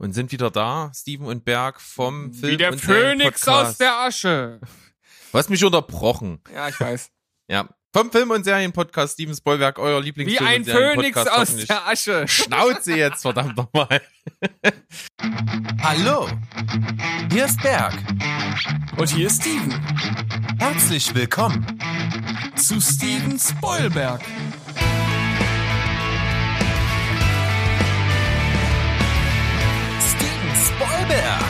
und sind wieder da, Steven und Berg vom Film Wie der und Phönix aus der Asche. Du hast mich unterbrochen. Ja, ich weiß. Ja. Vom Film- und Serienpodcast Steven Spoilberg, euer Wie Lieblingsfilm ein und Serienpodcast. Phönix aus der Asche. Schnauze jetzt, verdammt nochmal. Hallo, hier ist Berg. Und hier ist Steven. Herzlich willkommen. Zu Steven Spoilberg. Spoilberg.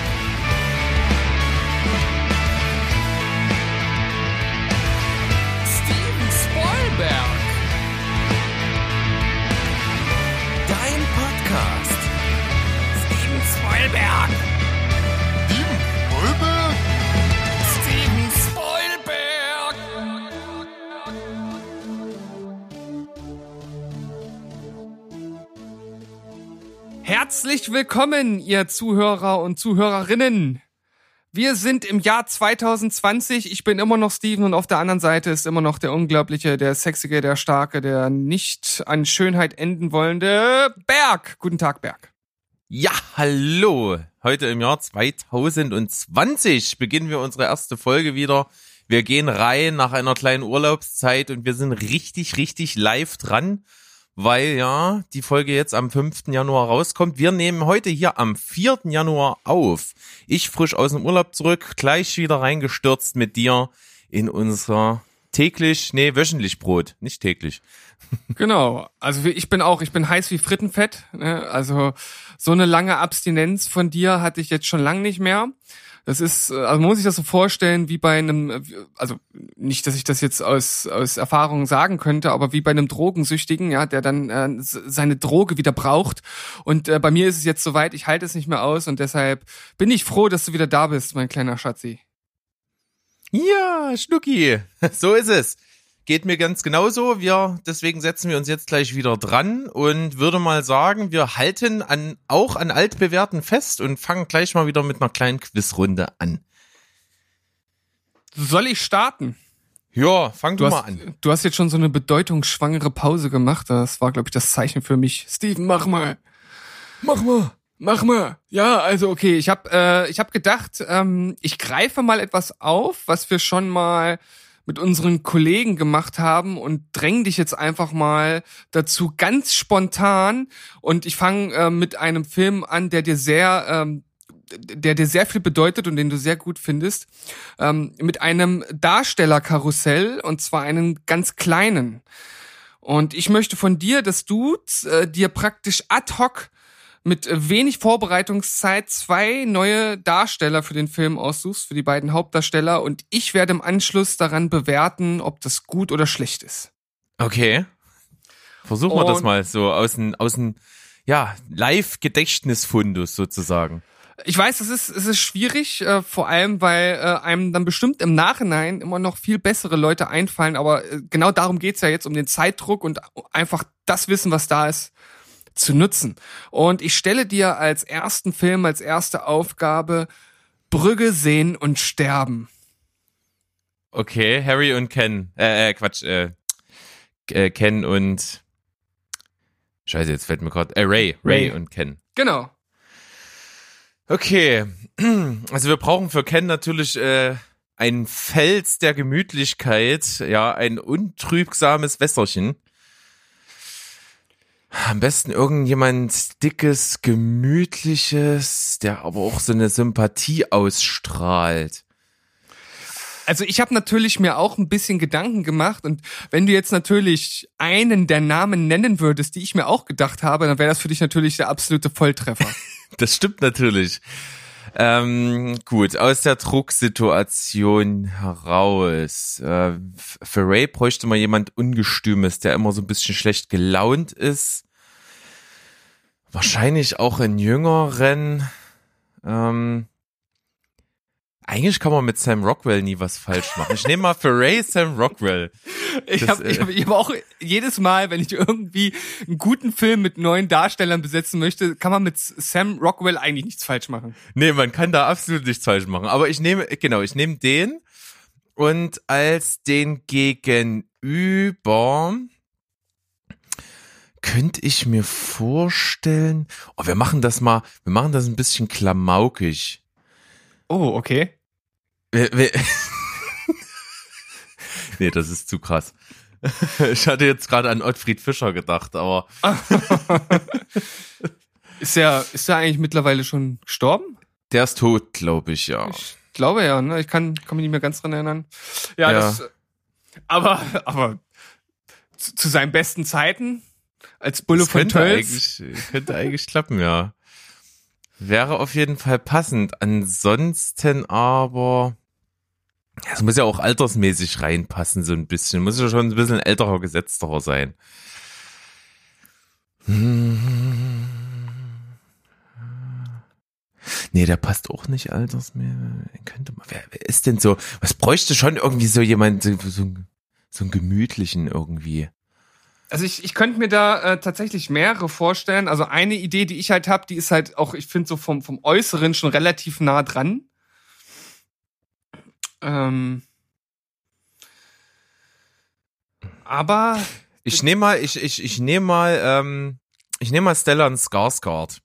Steven Spoilberg. Dein Podcast. Steven Spoilberg. Herzlich willkommen, ihr Zuhörer und Zuhörerinnen. Wir sind im Jahr 2020. Ich bin immer noch Steven und auf der anderen Seite ist immer noch der unglaubliche, der sexige, der starke, der nicht an Schönheit enden wollende Berg. Guten Tag, Berg. Ja, hallo. Heute im Jahr 2020 beginnen wir unsere erste Folge wieder. Wir gehen rein nach einer kleinen Urlaubszeit und wir sind richtig, richtig live dran, weil ja die Folge jetzt am 5. Januar rauskommt. Wir nehmen heute hier am 4. Januar auf. Ich frisch aus dem Urlaub zurück, gleich wieder reingestürzt mit dir in unser täglich, nee, wöchentlich Brot, nicht täglich. Genau. Also ich bin auch, ich bin heiß wie Frittenfett. Ne? Also so eine lange Abstinenz von dir hatte ich jetzt schon lang nicht mehr. Das ist, also man muss sich das so vorstellen, wie bei einem, also nicht, dass ich das jetzt aus, aus Erfahrung sagen könnte, aber wie bei einem Drogensüchtigen, ja, der dann äh, seine Droge wieder braucht. Und äh, bei mir ist es jetzt soweit, ich halte es nicht mehr aus und deshalb bin ich froh, dass du wieder da bist, mein kleiner Schatzi. Ja, Schnucki, so ist es. Geht mir ganz genauso. Wir, deswegen setzen wir uns jetzt gleich wieder dran und würde mal sagen, wir halten an, auch an altbewährten fest und fangen gleich mal wieder mit einer kleinen Quizrunde an. Soll ich starten? Ja, fang du, Du mal hast, an. du hast jetzt schon so eine bedeutungsschwangere Pause gemacht. Das war, glaube ich, das Zeichen für mich. Steven, mach mal. Mach mal. Mach mal. Ja, also okay, ich habe äh, ich hab gedacht, ähm, ich greife mal etwas auf, was wir schon mal mit unseren Kollegen gemacht haben und dräng dich jetzt einfach mal dazu ganz spontan. Und ich fange äh, mit einem Film an, der dir sehr ähm, der dir sehr viel bedeutet und den du sehr gut findest, ähm, mit einem Darstellerkarussell und zwar einen ganz kleinen. Und ich möchte von dir, dass du äh, dir praktisch ad hoc mit wenig Vorbereitungszeit zwei neue Darsteller für den Film aussuchst, für die beiden Hauptdarsteller und ich werde im Anschluss daran bewerten, ob das gut oder schlecht ist. Okay. Versuchen wir das mal so aus dem, aus dem, ja, Live-Gedächtnisfundus sozusagen. Ich weiß, es ist, es ist schwierig, äh, vor allem, weil äh, einem dann bestimmt im Nachhinein immer noch viel bessere Leute einfallen, aber äh, genau darum geht's ja jetzt, um den Zeitdruck und einfach das Wissen, was da ist, zu nutzen. Und ich stelle dir als ersten Film, als erste Aufgabe Brügge sehen und sterben. Okay, Harry und Ken, äh, äh Quatsch, äh, äh, Ken und, scheiße, jetzt fällt mir gerade, äh, Ray, Ray Ray. und Ken. Genau. Okay, also wir brauchen für Ken natürlich äh, ein Fels der Gemütlichkeit, ja, ein untrügsames Wässerchen. Am besten irgendjemand dickes, gemütliches, der aber auch so eine Sympathie ausstrahlt. Also ich habe natürlich mir auch ein bisschen Gedanken gemacht und wenn du jetzt natürlich einen der Namen nennen würdest, die ich mir auch gedacht habe, dann wäre das für dich natürlich der absolute Volltreffer. Das stimmt natürlich. Ähm, gut, aus der Drucksituation heraus. Äh, für Ray bräuchte man jemand Ungestümes, der immer so ein bisschen schlecht gelaunt ist. Wahrscheinlich auch in jüngeren. Ähm, eigentlich kann man mit Sam Rockwell nie was falsch machen. Ich nehme mal für Ray Sam Rockwell. Ich habe ich äh, hab, ich hab auch jedes Mal, wenn ich irgendwie einen guten Film mit neuen Darstellern besetzen möchte, kann man mit Sam Rockwell eigentlich nichts falsch machen. Nee, man kann da absolut nichts falsch machen. Aber ich nehme, genau, ich nehme den und als den Gegenüber könnte ich mir vorstellen, oh, wir machen das mal, wir machen das ein bisschen klamaukig. Oh, okay. Wir, wir nee, das ist zu krass. Ich hatte jetzt gerade an Ottfried Fischer gedacht, aber Ist er, ist er eigentlich mittlerweile schon gestorben? der ist tot, glaube ich, ja. Ich glaube ja, ne? Ich kann, kann mich nicht mehr ganz dran erinnern. Ja, Ja. das, aber, aber zu, zu seinen besten Zeiten als Bulle Das von könnte Tölz. eigentlich, könnte eigentlich klappen, ja. Wäre auf jeden Fall passend. Ansonsten aber, es muss ja auch altersmäßig reinpassen, so ein bisschen. Muss ja schon ein bisschen älterer, gesetzterer sein. Nee, der passt auch nicht altersmäßig. Könnte man, wer, wer ist denn so, was bräuchte schon irgendwie so jemand, so, so, so einen gemütlichen irgendwie? Also ich, ich könnte mir da äh, tatsächlich mehrere vorstellen. Also eine Idee, die ich halt habe, die ist halt auch, ich finde so vom, vom Äußeren schon relativ nah dran. Ähm, aber Ich nehme mal, ich, ich, ich nehme mal, ähm, ich nehme mal Stellan Skarsgård.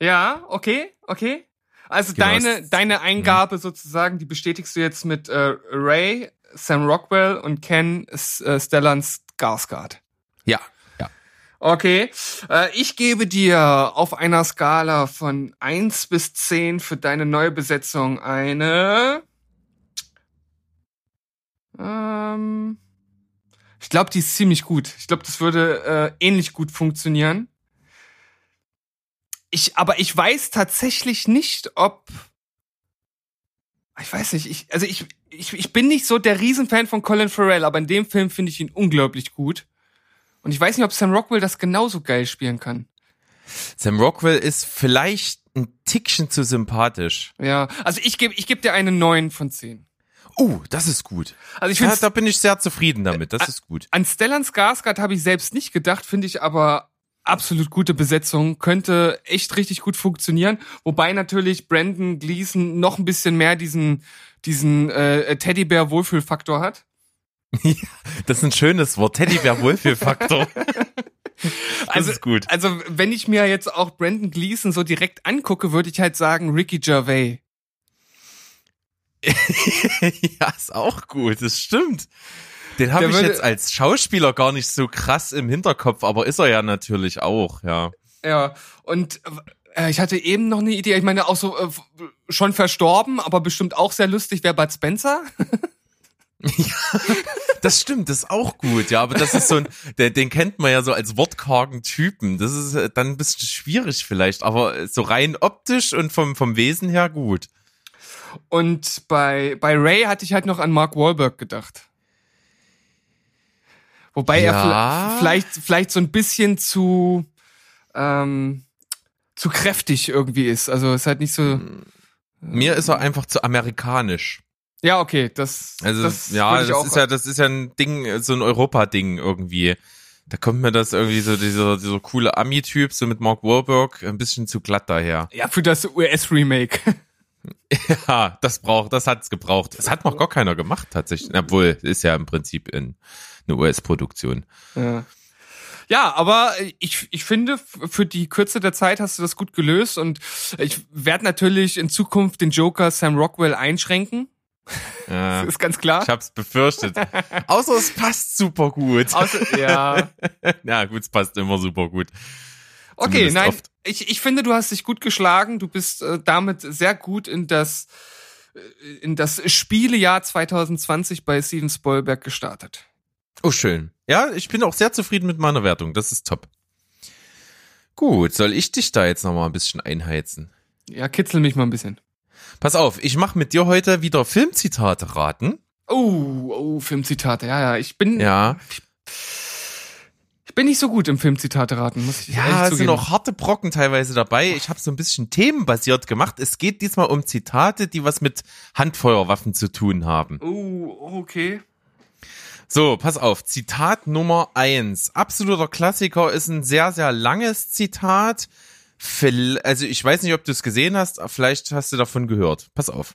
ja, okay, okay. Also Genau, deine, deine Eingabe sozusagen, die bestätigst du jetzt mit äh, Ray, Sam Rockwell und Ken äh, Stellan Skarsgård. Ja, ja. Okay, äh, ich gebe dir auf einer Skala von 1 bis 10 für deine neue Besetzung eine. Ähm, ich glaube, die ist ziemlich gut. Ich glaube, das würde äh, ähnlich gut funktionieren. Ich, aber ich weiß tatsächlich nicht, ob. Ich weiß nicht, ich, also ich, ich, ich bin nicht so der Riesenfan von Colin Farrell, aber in dem Film finde ich ihn unglaublich gut. Und ich weiß nicht, ob Sam Rockwell das genauso geil spielen kann. Sam Rockwell ist vielleicht ein Tickchen zu sympathisch. Ja, also ich gebe ich geb dir eine 9 von 10. Uh, das ist gut. Also ich finde, da bin ich sehr zufrieden damit. Das ist gut. an Stellan Skarsgård habe ich selbst nicht gedacht, finde ich aber absolut gute Besetzung, könnte echt richtig gut funktionieren. Wobei natürlich Brandon Gleason noch ein bisschen mehr diesen, diesen äh, Teddybär-Wohlfühlfaktor hat. Das ist ein schönes Wort. Teddybär-Wohlfühlfaktor. Das Also, ist gut. also wenn ich mir jetzt auch Brandon Gleason so direkt angucke, würde ich halt sagen Ricky Gervais. ja, ist auch gut. Das stimmt. Den habe ich würde- jetzt als Schauspieler gar nicht so krass im Hinterkopf, aber ist er ja natürlich auch, ja. Ja, und äh, ich hatte eben noch eine Idee, ich meine auch so äh, schon verstorben, aber bestimmt auch sehr lustig, wäre Bud Spencer. Das stimmt, das ist auch gut, ja, aber das ist so ein, den, den kennt man ja so als wortkargen Typen. Das ist äh, dann ein bisschen schwierig vielleicht, aber so rein optisch und vom, vom Wesen her gut. Und bei, bei Ray hatte ich halt noch an Mark Wahlberg gedacht. Wobei er Ja. vla- vielleicht, vielleicht so ein bisschen zu, ähm, zu kräftig irgendwie ist. Also ist halt nicht so. Mir ist er einfach zu amerikanisch. Ja, okay, das. Also das ja, das ist ja, das ist ja ein Ding, so ein Europa-Ding irgendwie. Da kommt mir das irgendwie so dieser, dieser coole Ami-Typ, so mit Mark Wahlberg, ein bisschen zu glatt daher. Ja, für das US-Remake. Ja, das braucht, das hat's gebraucht. Das hat noch gar keiner gemacht tatsächlich, obwohl ist ja im Prinzip in, eine US-Produktion. Ja. Ja, aber ich, ich finde, für die Kürze der Zeit hast du das gut gelöst und ich werde natürlich in Zukunft den Joker Sam Rockwell einschränken. Ja. Das ist ganz klar. Ich hab's befürchtet. Außer es passt super gut. Außer, ja. Ja, gut, es passt immer super gut. Okay, Zumindest nein, oft. ich, ich finde, du hast dich gut geschlagen. Du bist äh, damit sehr gut in das, äh, in das Spielejahr 2020 bei Steven Spielberg gestartet. Oh, schön. Ja, ich bin auch sehr zufrieden mit meiner Wertung. Das ist top. Gut, soll ich dich da jetzt noch mal ein bisschen einheizen? Ja, kitzel mich mal ein bisschen. Pass auf, ich mache mit dir heute wieder Filmzitate raten. Oh, oh, Filmzitate. Ja, ja, ich bin, Ja, ich bin nicht so gut im Filmzitate raten, muss ich ja, es sind auch harte Brocken teilweise dabei. Ich habe so ein bisschen themenbasiert gemacht. Es geht diesmal um Zitate, die was mit Handfeuerwaffen zu tun haben. Oh, okay. So, pass auf. Zitat Nummer eins. Absoluter Klassiker ist ein sehr, sehr langes Zitat. Also ich weiß nicht, ob du es gesehen hast, vielleicht hast du davon gehört. Pass auf.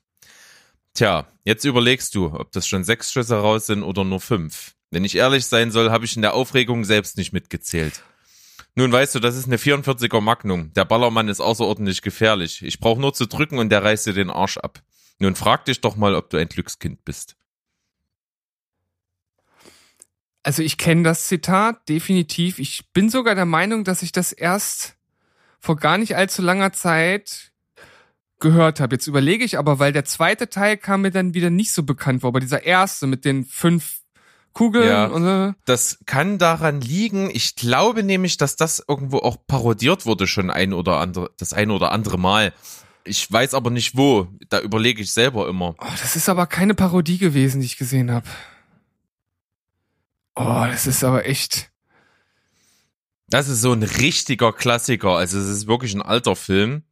Tja, jetzt überlegst du, ob das schon sechs Schüsse raus sind oder nur fünf. Wenn ich ehrlich sein soll, habe ich in der Aufregung selbst nicht mitgezählt. Nun weißt du, das ist eine 44er Magnum. Der Ballermann ist außerordentlich gefährlich. Ich brauche nur zu drücken und der reißt dir den Arsch ab. Nun frag dich doch mal, ob du ein Glückskind bist. Also ich kenne das Zitat definitiv. Ich bin sogar der Meinung, dass ich das erst vor gar nicht allzu langer Zeit gehört habe. Jetzt überlege ich aber, weil der zweite Teil kam mir dann wieder nicht so bekannt vor, aber dieser erste mit den fünf Kugeln Ja. und so. Das kann daran liegen. Ich glaube nämlich, dass das irgendwo auch parodiert wurde schon ein oder andere, das ein oder andere Mal. Ich weiß aber nicht wo. Da überlege ich selber immer. Oh, das ist aber keine Parodie gewesen, die ich gesehen habe. Oh, das ist aber echt. Das ist so ein richtiger Klassiker. Also es ist wirklich ein alter Film.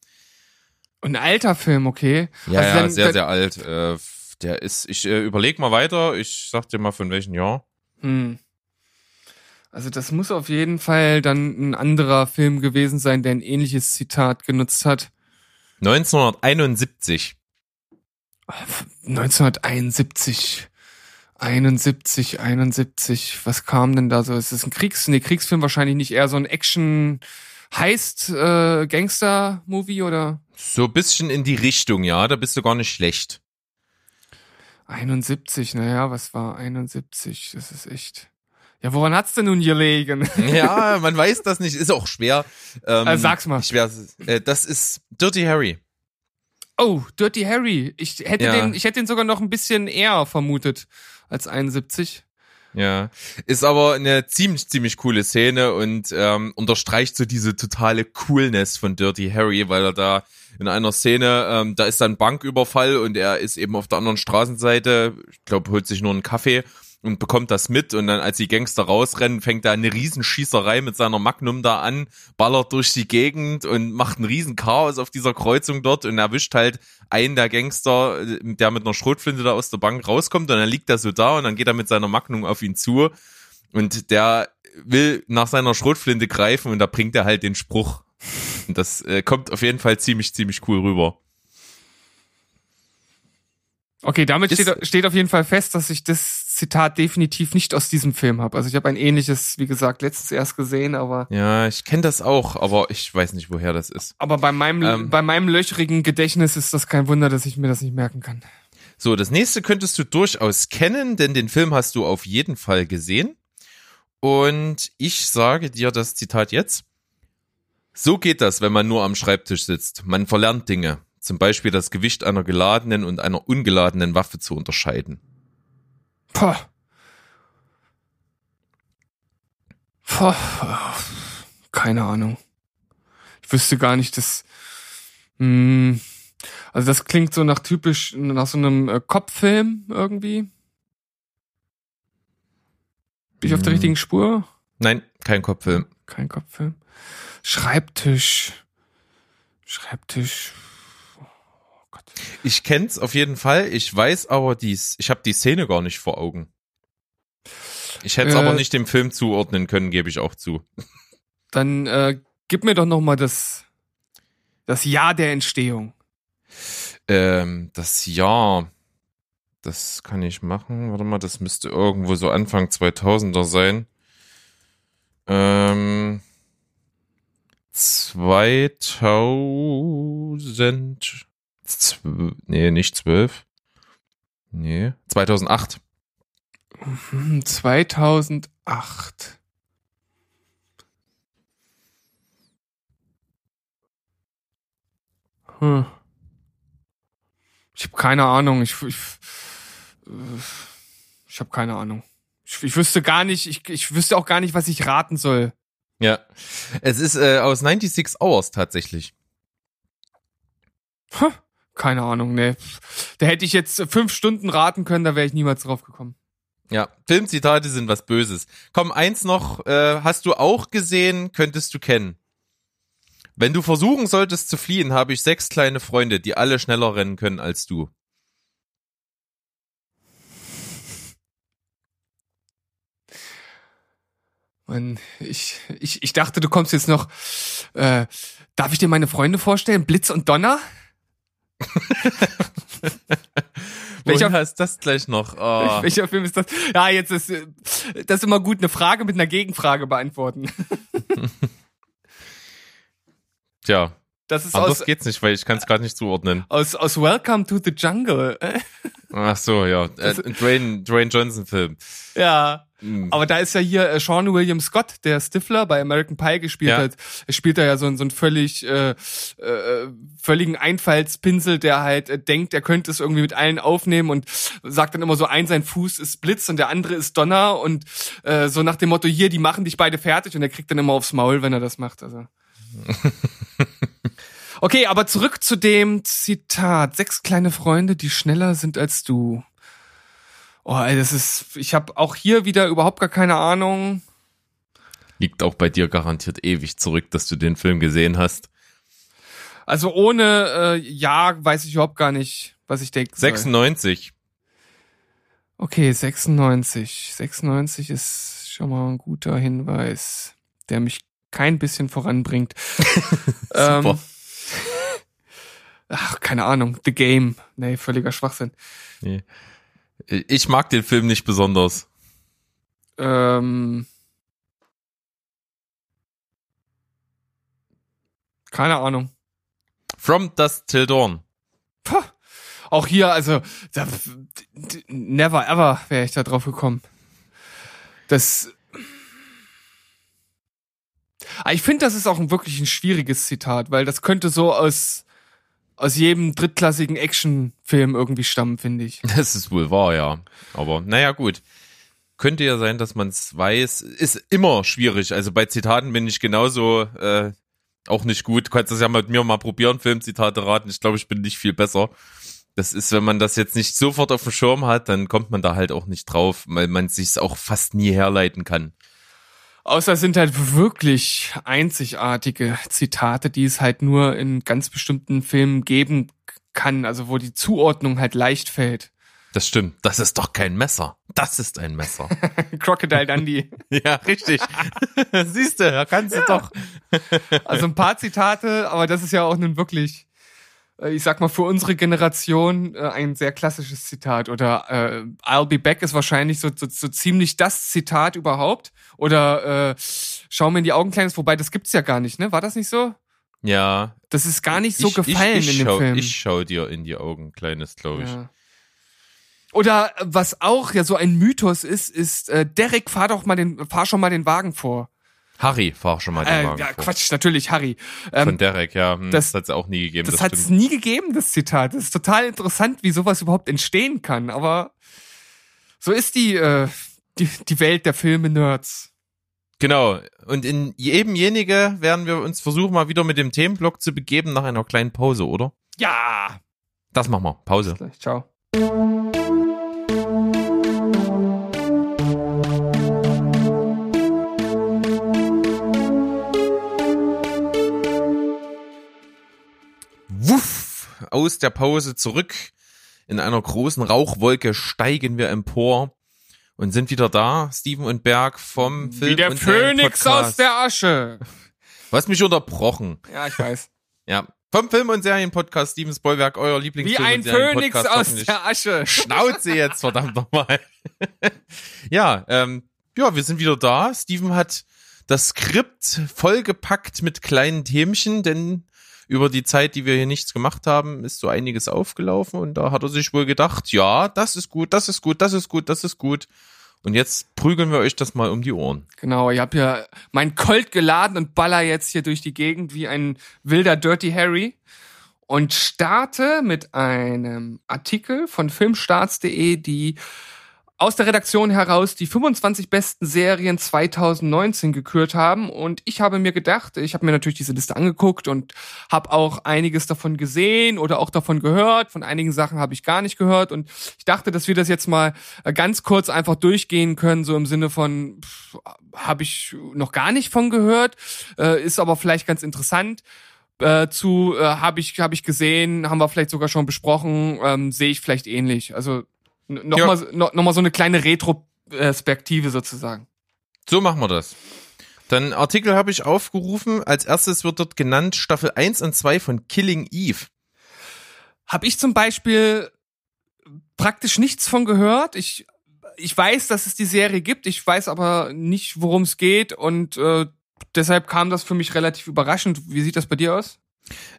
Ein alter Film, okay. Ja, Also ja, dann- sehr, dann- sehr alt. Äh, der ist, ich äh, überleg mal weiter. Ich sag dir mal von welchem Jahr. Hm. Also das muss auf jeden Fall dann ein anderer Film gewesen sein, der ein ähnliches Zitat genutzt hat. 1971. 1971. 71, 71. Was kam denn da so? Ist das ein Kriegs... Nee, Kriegsfilm wahrscheinlich nicht. Eher so ein Action... Heist äh, Gangster Movie oder So ein bisschen in die Richtung, ja. Da bist du gar nicht schlecht. 71, naja, was war 71? Das ist echt. Ja, woran hat's denn nun gelegen? Ja, man weiß das nicht. Ist auch schwer. Ähm, Äh, sag's mal. Schwer. Äh, das ist Dirty Harry. Oh, Dirty Harry. Ich hätte Ja. den, ich hätte den sogar noch ein bisschen eher vermutet als 71. Ja, ist aber eine ziemlich, ziemlich coole Szene und ähm, unterstreicht so diese totale Coolness von Dirty Harry, weil er da in einer Szene, ähm, da ist dann Banküberfall und er ist eben auf der anderen Straßenseite, ich glaube, holt sich nur einen Kaffee und bekommt das mit und dann, als die Gangster rausrennen, fängt er eine Riesenschießerei mit seiner Magnum da an, ballert durch die Gegend und macht ein riesen Chaos auf dieser Kreuzung dort und erwischt halt einen der Gangster, äh, der mit einer Schrotflinte da aus der Bank rauskommt und dann liegt er so da und dann geht er mit seiner Magnum auf ihn zu und der will nach seiner Schrotflinte greifen und da bringt er halt den Spruch. Und das äh, kommt auf jeden Fall ziemlich, ziemlich cool rüber. Okay, damit Ist- steht, steht auf jeden Fall fest, dass ich das Zitat definitiv nicht aus diesem Film habe. Also ich habe ein ähnliches, wie gesagt, letztens erst gesehen, aber Ja, ich kenne das auch, aber ich weiß nicht, woher das ist. aber bei meinem Ähm. bei meinem löchrigen Gedächtnis ist das kein Wunder, dass ich mir das nicht merken kann. So, das nächste könntest du durchaus kennen, denn den Film hast du auf jeden Fall gesehen. Und ich sage dir das Zitat jetzt. So geht das, wenn man nur am Schreibtisch sitzt. Man verlernt Dinge. Zum Beispiel das Gewicht einer geladenen und einer ungeladenen Waffe zu unterscheiden. Poh. Poh. Keine Ahnung. Ich wüsste gar nicht, dass. Hm, also das klingt so nach typisch, nach so einem äh, Kopffilm irgendwie. Bin ich auf der Hm. richtigen Spur? Nein, kein Kopffilm. Kein Kopffilm. Schreibtisch. Schreibtisch. Ich kenn's auf jeden Fall. Ich weiß aber dies. Ich habe die Szene gar nicht vor Augen. Ich hätte es Äh. aber nicht dem Film zuordnen können, gebe ich auch zu. Dann äh, gib mir doch noch mal das das Jahr der Entstehung. Ähm, das Jahr, das kann ich machen. Warte mal, das müsste irgendwo so Anfang 2000er sein. Ähm, 2000, nee, nicht 12. Nee, 2008. Hm, 2008. Hm. Ich habe keine Ahnung. Ich, ich, ich habe keine Ahnung. Ich, ich wüsste gar nicht, ich, ich wüsste auch gar nicht, was ich raten soll. Ja, es ist äh, aus 96 Hours tatsächlich. Huh, keine Ahnung, nee. Da hätte ich jetzt fünf Stunden raten können, da wäre ich niemals drauf gekommen. Ja, Filmzitate sind was Böses. Komm, eins noch, äh, hast du auch gesehen, könntest du kennen. Wenn du versuchen solltest zu fliehen, habe ich sechs kleine Freunde, die alle schneller rennen können als du. Mann, ich, ich, ich dachte, du kommst jetzt noch. Äh, darf ich dir meine Freunde vorstellen? Blitz und Donner? Welcher- Woher ist das gleich noch? Oh. Welcher Film ist das? Ja, jetzt ist äh, das ist immer gut, eine Frage mit einer Gegenfrage beantworten. Tja, Das ist anders aus, geht's nicht, weil ich kann es gerade nicht zuordnen. aus, aus Welcome to the Jungle. Ach so, ja. Äh, Dwayne, Dwayne Johnson Film. ja. Hm. Aber da ist ja hier äh, Sean William Scott, der Stifler bei American Pie gespielt Ja. hat. Er spielt da ja so, einen- so einen völlig äh, äh, völligen Einfallspinsel, der halt äh, denkt, er könnte es irgendwie mit allen aufnehmen und sagt dann immer so, ein sein Fuß ist Blitz und der andere ist Donner und äh, so nach dem Motto, hier, die machen dich beide fertig und er kriegt dann immer aufs Maul, wenn er das macht. Also. Okay, aber zurück zu dem Zitat. Sechs kleine Freunde, die schneller sind als du. Oh, ey, das ist, ich habe auch hier wieder überhaupt gar keine Ahnung. Liegt auch bei dir garantiert ewig zurück, dass du den Film gesehen hast. Also ohne äh, Ja weiß ich überhaupt gar nicht, was ich denke. 96. Okay, 96. 96 ist schon mal ein guter Hinweis, der mich kein bisschen voranbringt. Ähm, Super. ach, keine Ahnung. The Game. Nee, völliger Schwachsinn. Nee. Ich mag den Film nicht besonders. Ähm, keine Ahnung. From Dusk Till Dawn. Puh. Auch hier, also, da, never ever wäre ich da drauf gekommen. Das. Aber ich finde, das ist auch ein wirklich ein schwieriges Zitat, weil das könnte so aus, aus jedem drittklassigen Actionfilm irgendwie stammen, finde ich. Das ist wohl wahr, ja. Aber naja, gut. Könnte ja sein, dass man es weiß. Ist immer schwierig. Also bei Zitaten bin ich genauso äh, auch nicht gut. Du kannst das ja mit mir mal probieren, Filmzitate raten. Ich glaube, ich bin nicht viel besser. Das ist, wenn man das jetzt nicht sofort auf dem Schirm hat, dann kommt man da halt auch nicht drauf, weil man sich auch fast nie herleiten kann. Außer es sind halt wirklich einzigartige Zitate, die es halt nur in ganz bestimmten Filmen geben kann, also wo die Zuordnung halt leicht fällt. Das stimmt. Das ist doch kein Messer. Das ist ein Messer. Crocodile Dundee. ja, richtig. Siehst du, da kannst du doch. Also ein paar Zitate, aber das ist ja auch nun wirklich, ich sag mal, für unsere Generation äh, ein sehr klassisches Zitat. Oder äh, I'll be back ist wahrscheinlich so, so, so ziemlich das Zitat überhaupt. Oder äh, Schau mir in die Augen, Kleines, wobei das gibt's ja gar nicht, ne? War das nicht so? Ja. Das ist gar nicht so ich, gefallen ich, ich in dem schau, Film. Ich schau dir in die Augen, kleines, glaube ich. Ja. Oder äh, was auch ja so ein Mythos ist, ist äh, Derek, fahr doch mal den, fahr schon mal den Wagen vor. Harry, fahr schon mal den Äh, ja. Quatsch, natürlich Harry. Von Ähm, Derek, ja. Hm, das- das hat es auch nie gegeben. das Das, hat es stimmt. nie gegeben, das Zitat. Das ist total interessant, wie sowas überhaupt entstehen kann. Aber so ist die, äh, die, die Welt der Filme-Nerds. Genau. Und in jenige werden wir uns versuchen, mal wieder mit dem Themenblock zu begeben nach einer kleinen Pause, oder? Ja! Das machen wir. Pause. Gleich, ciao. Aus der Pause zurück. In einer großen Rauchwolke steigen wir empor und sind wieder da, Steven und Berg vom Film Wie der Phönix aus der Asche. Du hast mich unterbrochen. Ja, ich weiß. Ja. Vom Film- und Serienpodcast Steven Spoilberg, euer Wie Lieblingsfilm ein und Serienpodcast. Phönix aus der Asche. Schnauze jetzt, verdammt nochmal. ja, ähm, ja, wir sind wieder da. Steven hat das Skript vollgepackt mit kleinen Themchen, denn über die Zeit, die wir hier nichts gemacht haben, ist so einiges aufgelaufen und da hat er sich wohl gedacht, ja, das ist gut, das ist gut, das ist gut, das ist gut. Und jetzt prügeln wir euch das mal um die Ohren. Genau, ich habe ja mein Colt geladen und baller jetzt hier durch die Gegend wie ein wilder Dirty Harry und starte mit einem Artikel von filmstarts.de, die aus der Redaktion heraus die 25 besten Serien 2019 gekürt haben. Und ich habe mir gedacht, ich habe mir natürlich diese Liste angeguckt und habe auch einiges davon gesehen oder auch davon gehört, von einigen Sachen habe ich gar nicht gehört. Und ich dachte, dass wir das jetzt mal äh, ganz kurz einfach durchgehen können, so im Sinne von habe ich noch gar nicht von gehört, äh, ist aber vielleicht ganz interessant. Äh, zu äh, habe ich habe ich gesehen, haben wir vielleicht sogar schon besprochen, ähm, sehe ich vielleicht ähnlich. Also n- noch Ja. mal noch, mal so eine kleine Retrospektive sozusagen. So machen wir das. Dann Artikel habe ich aufgerufen. Als erstes wird dort genannt Staffel 1 und 2 von Killing Eve. Habe ich zum Beispiel praktisch nichts von gehört. Ich ich weiß, dass es die Serie gibt. Ich weiß aber nicht, worum es geht und äh, deshalb kam das für mich relativ überraschend. Wie sieht das bei dir aus?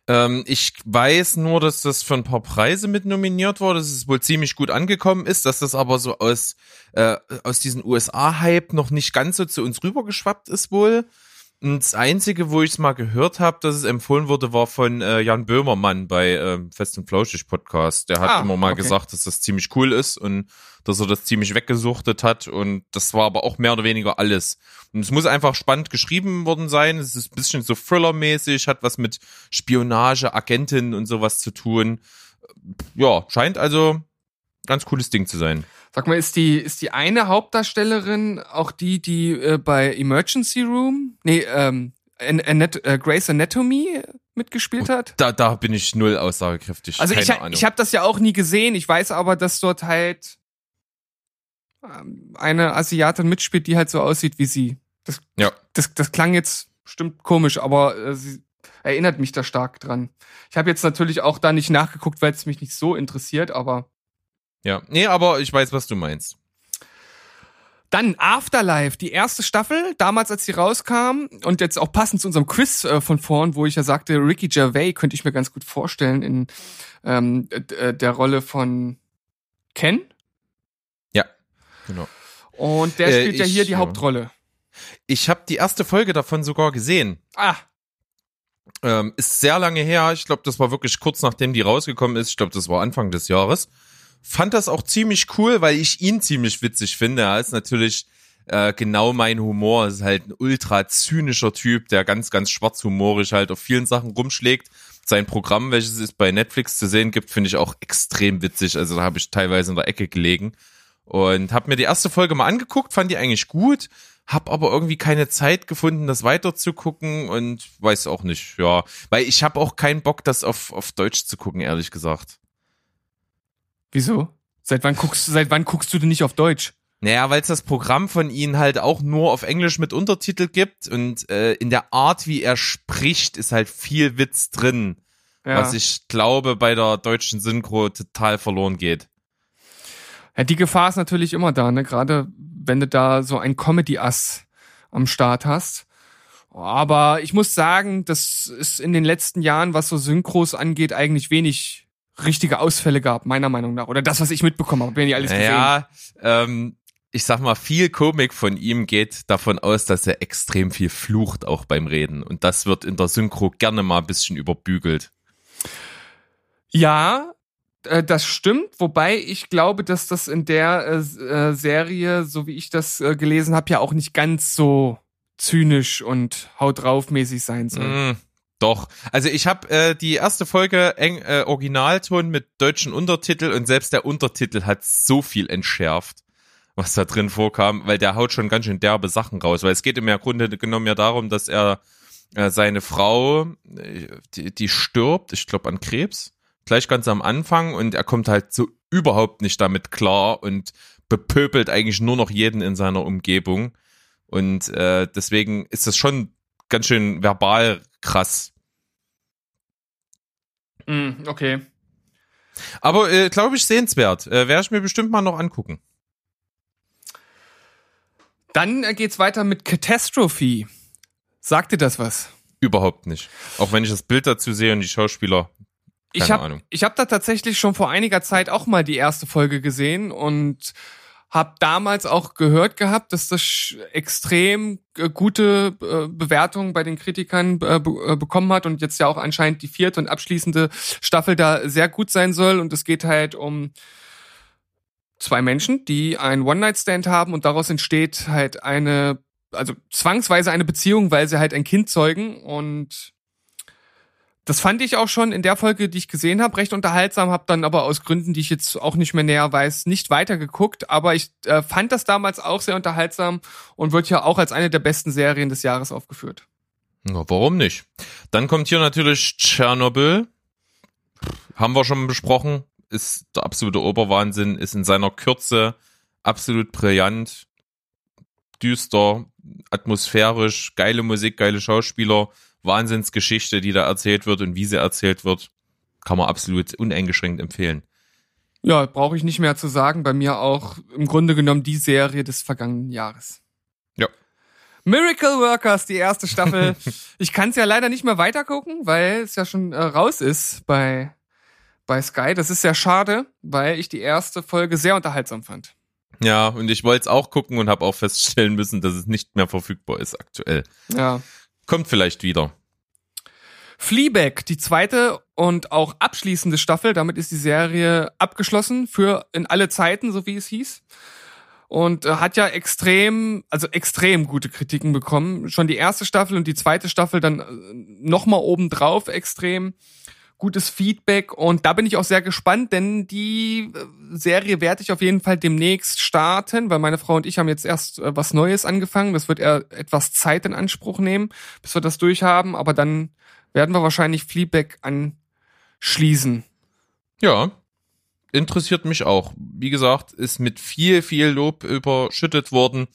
Ähm, ich weiß nur, dass das für ein paar Preise mit nominiert wurde, dass es wohl ziemlich gut angekommen ist, dass das aber so aus, äh, aus diesem USA-Hype noch nicht ganz so zu uns rübergeschwappt ist wohl. Das Einzige, wo ich es mal gehört habe, dass es empfohlen wurde, war von äh, Jan Böhmermann bei ähm, Fest und Flauschig Podcast. Der hat Ah, immer mal okay. gesagt, dass das ziemlich cool ist und dass er das ziemlich weggesuchtet hat. Und das war aber auch mehr oder weniger alles. Und es muss einfach spannend geschrieben worden sein. Es ist ein bisschen so Thriller-mäßig, hat was mit Spionage, Agentin und sowas zu tun. Ja, scheint also ganz cooles Ding zu sein. Sag mal, ist die, ist die eine Hauptdarstellerin auch die, die äh, bei Emergency Room, nee, ähm, An Anet äh, Grace Anatomy mitgespielt hat? Da, da bin ich null aussagekräftig. Also Keine ich, Ahnung. ich habe das ja auch nie gesehen. Ich weiß aber, dass dort halt ähm, eine Asiatin mitspielt, die halt so aussieht wie sie. Das, Ja. das, das klang jetzt bestimmt komisch, aber äh, sie erinnert mich da stark dran. Ich habe jetzt natürlich auch da nicht nachgeguckt, weil es mich nicht so interessiert, aber Ja, nee, aber ich weiß, was du meinst. Dann Afterlife, die erste Staffel, damals als sie rauskam und jetzt auch passend zu unserem Quiz äh, von vorn, wo ich ja sagte, Ricky Gervais könnte ich mir ganz gut vorstellen in ähm, äh, der Rolle von Ken. Ja, genau. Und der Äh, spielt ja ich- hier die ja. Hauptrolle. Ich habe die erste Folge davon sogar gesehen. Ah, Ähm, ist sehr lange her. Ich glaube, das war wirklich kurz nachdem die rausgekommen ist. Ich glaube, das war Anfang des Jahres. Fand das auch ziemlich cool, weil ich ihn ziemlich witzig finde. Er ist natürlich äh, genau mein Humor. Es ist halt ein ultra zynischer Typ, der ganz, ganz schwarzhumorig halt auf vielen Sachen rumschlägt. Sein Programm, welches es bei Netflix zu sehen gibt, finde ich auch extrem witzig. Also da habe ich teilweise in der Ecke gelegen und habe mir die erste Folge mal angeguckt, fand die eigentlich gut, hab aber irgendwie keine Zeit gefunden, das weiter zu gucken und weiß auch nicht, ja, weil ich habe auch keinen Bock, das auf, auf Deutsch zu gucken, ehrlich gesagt. Wieso? Seit wann guckst, seit wann guckst du denn nicht auf Deutsch? Naja, weil es das Programm von ihnen halt auch nur auf Englisch mit Untertitel gibt und äh, in der Art, wie er spricht, ist halt viel Witz drin, Ja. was ich glaube bei der deutschen Synchro total verloren geht. ja, die Gefahr ist natürlich immer da, ne? Gerade wenn du da so ein Comedy-Ass am Start hast. Aber ich muss sagen, das ist in den letzten Jahren, was so Synchros angeht, eigentlich wenig richtige Ausfälle gab, meiner Meinung nach. Oder das, was ich mitbekommen habe, bin ja alles gesehen. Naja, ähm, ich sag mal, viel Komik von ihm geht davon aus, dass er extrem viel flucht auch beim Reden. Und das wird in der Synchro gerne mal ein bisschen überbügelt. Ja, äh, das stimmt, wobei ich glaube, dass das in der äh, äh, Serie, so wie ich das äh, gelesen habe, ja auch nicht ganz so zynisch und haut drauf mäßig sein soll. Mm, doch. Also ich habe äh, die erste Folge eng, äh, Originalton mit deutschen Untertitel und selbst der Untertitel hat so viel entschärft, was da drin vorkam, weil der haut schon ganz schön derbe Sachen raus. Weil es geht im Grunde genommen ja darum, dass er äh, seine Frau, äh, die, die stirbt, ich glaube an Krebs, gleich ganz am Anfang und er kommt halt so überhaupt nicht damit klar und bepöbelt eigentlich nur noch jeden in seiner Umgebung. Und äh, deswegen ist das schon ganz schön verbal krass. Mm, okay. Aber äh, glaube ich sehenswert. Äh, Werde ich mir bestimmt mal noch angucken. Dann äh, geht's weiter mit Catastrophe. Sagt dir das was? Überhaupt nicht. Auch wenn ich das Bild dazu sehe und die Schauspieler. ich Keine habe Ahnung. ich hab da tatsächlich schon vor einiger Zeit auch mal die erste Folge gesehen und habe damals auch gehört gehabt, dass das extrem äh, gute äh, Bewertungen bei den Kritikern äh, bekommen hat und jetzt ja auch anscheinend die vierte und abschließende Staffel da sehr gut sein soll. Und es geht halt um zwei Menschen, die einen One-Night-Stand haben und daraus entsteht halt eine, also zwangsweise eine Beziehung, weil sie halt ein Kind zeugen. Und das fand ich auch schon in der Folge, die ich gesehen habe, recht unterhaltsam, habe dann aber aus Gründen, die ich jetzt auch nicht mehr näher weiß, nicht weitergeguckt. Aber ich äh, fand das damals auch sehr unterhaltsam und wird ja auch als eine der besten Serien des Jahres aufgeführt. Na, warum nicht? Dann kommt hier natürlich Tschernobyl. Haben wir schon besprochen. Ist der absolute Oberwahnsinn. Ist in seiner Kürze absolut brillant. Düster, atmosphärisch, geile Musik, geile Schauspieler. Wahnsinnsgeschichte, die da erzählt wird und wie sie erzählt wird. Kann man absolut uneingeschränkt empfehlen. Ja, brauche ich nicht mehr zu sagen. Bei mir auch im Grunde genommen die Serie des vergangenen Jahres. Ja. Miracle Workers, die erste Staffel. ich kann es ja leider nicht mehr weitergucken, weil es ja schon äh, raus ist bei, bei Sky. Das ist sehr schade, weil ich die erste Folge sehr unterhaltsam fand. Ja, und ich wollte es auch gucken und habe auch feststellen müssen, dass es nicht mehr verfügbar ist aktuell. Ja. Kommt vielleicht wieder. Fleabag, die zweite und auch abschließende Staffel. Damit ist die Serie abgeschlossen für in alle Zeiten, so wie es hieß. Und äh, hat ja extrem, also extrem gute Kritiken bekommen. Schon die erste Staffel und die zweite Staffel dann äh, nochmal obendrauf extrem gutes Feedback. Und da bin ich auch sehr gespannt, denn die äh, Serie werde ich auf jeden Fall demnächst starten, weil meine Frau und ich haben jetzt erst äh, was Neues angefangen. Das wird eher etwas Zeit in Anspruch nehmen, bis wir das durchhaben. Aber dann werden wir wahrscheinlich Fleabag anschließen. Ja, interessiert mich auch. Wie gesagt, ist mit viel, viel Lob überschüttet worden.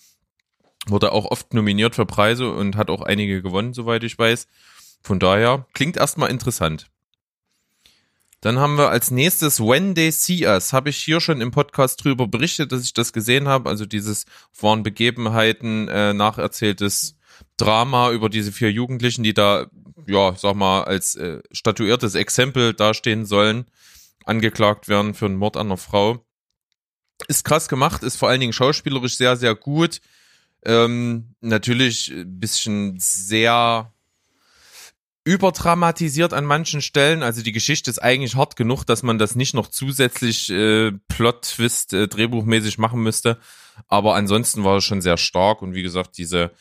Wurde auch oft nominiert für Preise und hat auch einige gewonnen, soweit ich weiß. Von daher klingt erstmal interessant. Dann haben wir als nächstes When They See Us. Habe ich hier schon im Podcast drüber berichtet, dass ich das gesehen habe. Also dieses waren Begebenheiten äh, nacherzähltes Drama über diese vier Jugendlichen, die da, ja, sag mal, als äh, statuiertes Exempel dastehen sollen, angeklagt werden für einen Mord an einer Frau. Ist krass gemacht, ist vor allen Dingen schauspielerisch sehr, sehr gut. Ähm, natürlich ein bisschen sehr überdramatisiert an manchen Stellen. Also die Geschichte ist eigentlich hart genug, dass man das nicht noch zusätzlich äh, Plot-Twist äh, drehbuchmäßig machen müsste. Aber ansonsten war es schon sehr stark und wie gesagt, diese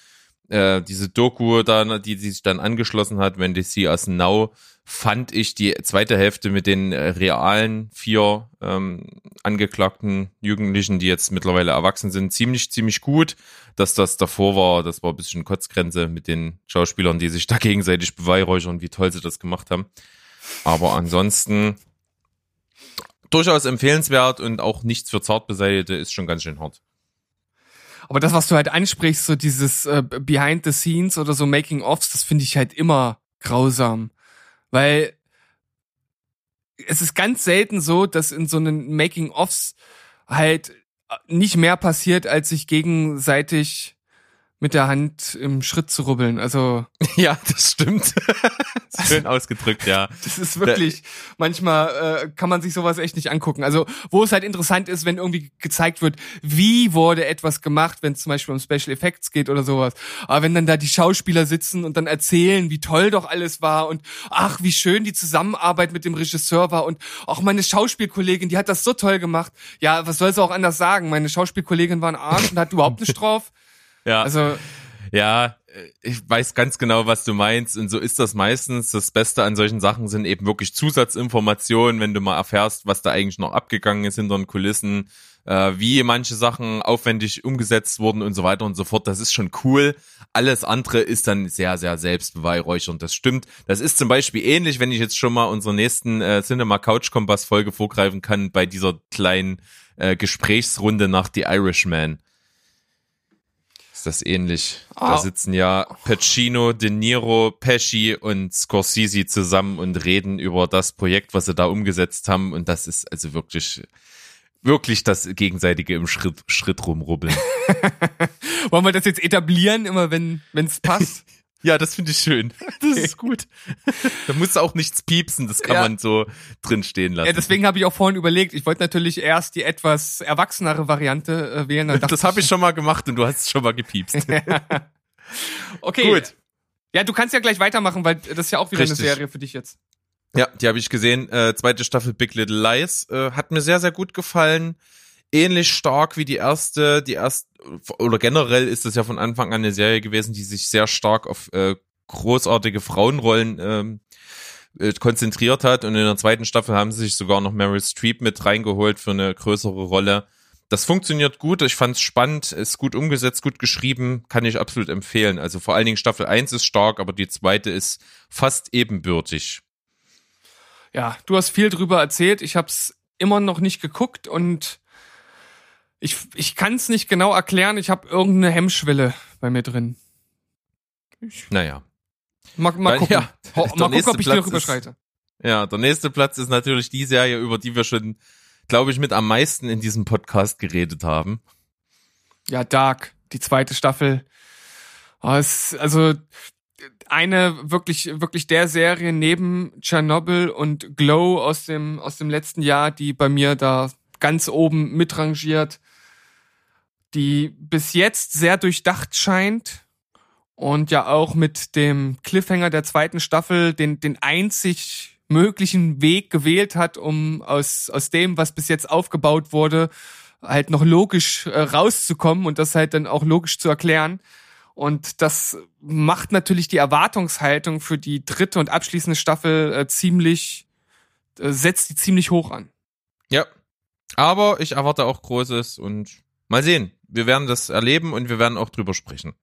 äh, diese Doku da, die, die sich dann angeschlossen hat, wenn die See Us Now, fand ich die zweite Hälfte mit den äh, realen vier ähm, angeklagten Jugendlichen, die jetzt mittlerweile erwachsen sind, ziemlich, ziemlich gut. Dass das davor war, das war ein bisschen Kotzgrenze mit den Schauspielern, die sich da gegenseitig beweihräuchern, wie toll sie das gemacht haben. Aber ansonsten durchaus empfehlenswert und auch nichts für Zartbeseitete ist schon ganz schön hart. Aber das, was du halt ansprichst, so dieses äh, Behind the Scenes oder so Making-ofs, das finde ich halt immer grausam. Weil es ist ganz selten so, dass in so einen Making-ofs halt nicht mehr passiert, als sich gegenseitig mit der Hand im Schritt zu rubbeln. Also ja, das stimmt. Schön ausgedrückt, ja. Das ist wirklich, manchmal äh, kann man sich sowas echt nicht angucken. Also, wo es halt interessant ist, wenn irgendwie gezeigt wird, wie wurde etwas gemacht, wenn es zum Beispiel um Special Effects geht oder sowas. Aber wenn dann da die Schauspieler sitzen und dann erzählen, wie toll doch alles war und ach, wie schön die Zusammenarbeit mit dem Regisseur war und auch meine Schauspielkollegin, die hat das so toll gemacht. Ja, was soll sie auch anders sagen? Meine Schauspielkollegin war ein Arsch und hat überhaupt nicht drauf. Ja. Also ja, ich weiß ganz genau, was du meinst. Und so ist das meistens. Das Beste an solchen Sachen sind eben wirklich Zusatzinformationen, wenn du mal erfährst, was da eigentlich noch abgegangen ist hinter den Kulissen, äh, wie manche Sachen aufwendig umgesetzt wurden und so weiter und so fort. Das ist schon cool. Alles andere ist dann sehr, sehr selbstbeweihräuchernd. Das stimmt. Das ist zum Beispiel ähnlich, wenn ich jetzt schon mal unsere nächsten äh, Cinema Couch Kompass Folge vorgreifen kann bei dieser kleinen äh, Gesprächsrunde nach The Irishman das ähnlich. Da sitzen ja Pacino, De Niro, Pesci und Scorsese zusammen und reden über das Projekt, was sie da umgesetzt haben. Und das ist also wirklich, wirklich das Gegenseitige im Schritt, Schritt rumrubbeln. Wollen wir das jetzt etablieren, immer wenn es passt? Ja, das finde ich schön. Das ist gut. da muss auch nichts piepsen, das kann ja. man so drin stehen lassen. Ja, deswegen habe ich auch vorhin überlegt, ich wollte natürlich erst die etwas erwachsenere Variante äh, wählen. Das habe ich schon mal gemacht und du hast es schon mal gepiepst. okay. Gut. Ja, du kannst ja gleich weitermachen, weil das ist ja auch wieder Richtig. eine Serie für dich jetzt. Ja, die habe ich gesehen. Äh, zweite Staffel Big Little Lies äh, hat mir sehr, sehr gut gefallen ähnlich stark wie die erste. Die erste, oder generell ist das ja von Anfang an eine Serie gewesen, die sich sehr stark auf äh, großartige Frauenrollen ähm, äh, konzentriert hat. Und in der zweiten Staffel haben sie sich sogar noch Meryl Streep mit reingeholt für eine größere Rolle. Das funktioniert gut, ich fand es spannend, ist gut umgesetzt, gut geschrieben, kann ich absolut empfehlen. Also vor allen Dingen Staffel 1 ist stark, aber die zweite ist fast ebenbürtig. Ja, du hast viel drüber erzählt, ich habe es immer noch nicht geguckt und ich, ich kann es nicht genau erklären, ich habe irgendeine Hemmschwelle bei mir drin. Ich naja. Mal, mal gucken, ja, mal gucken ob ich Platz die noch überschreite. Ist, ja, der nächste Platz ist natürlich die Serie, über die wir schon, glaube ich, mit am meisten in diesem Podcast geredet haben. Ja, Dark, die zweite Staffel. Oh, es, also eine wirklich wirklich der Serie neben Chernobyl und Glow aus dem aus dem letzten Jahr, die bei mir da ganz oben mitrangiert, die bis jetzt sehr durchdacht scheint und ja auch mit dem Cliffhanger der zweiten Staffel den den einzig möglichen Weg gewählt hat, um aus aus dem, was bis jetzt aufgebaut wurde, halt noch logisch äh, rauszukommen und das halt dann auch logisch zu erklären. Und das macht natürlich die Erwartungshaltung für die dritte und abschließende Staffel äh, ziemlich, äh, setzt die ziemlich hoch an. Ja. Aber ich erwarte auch Großes und mal sehen. Wir werden das erleben und wir werden auch drüber sprechen.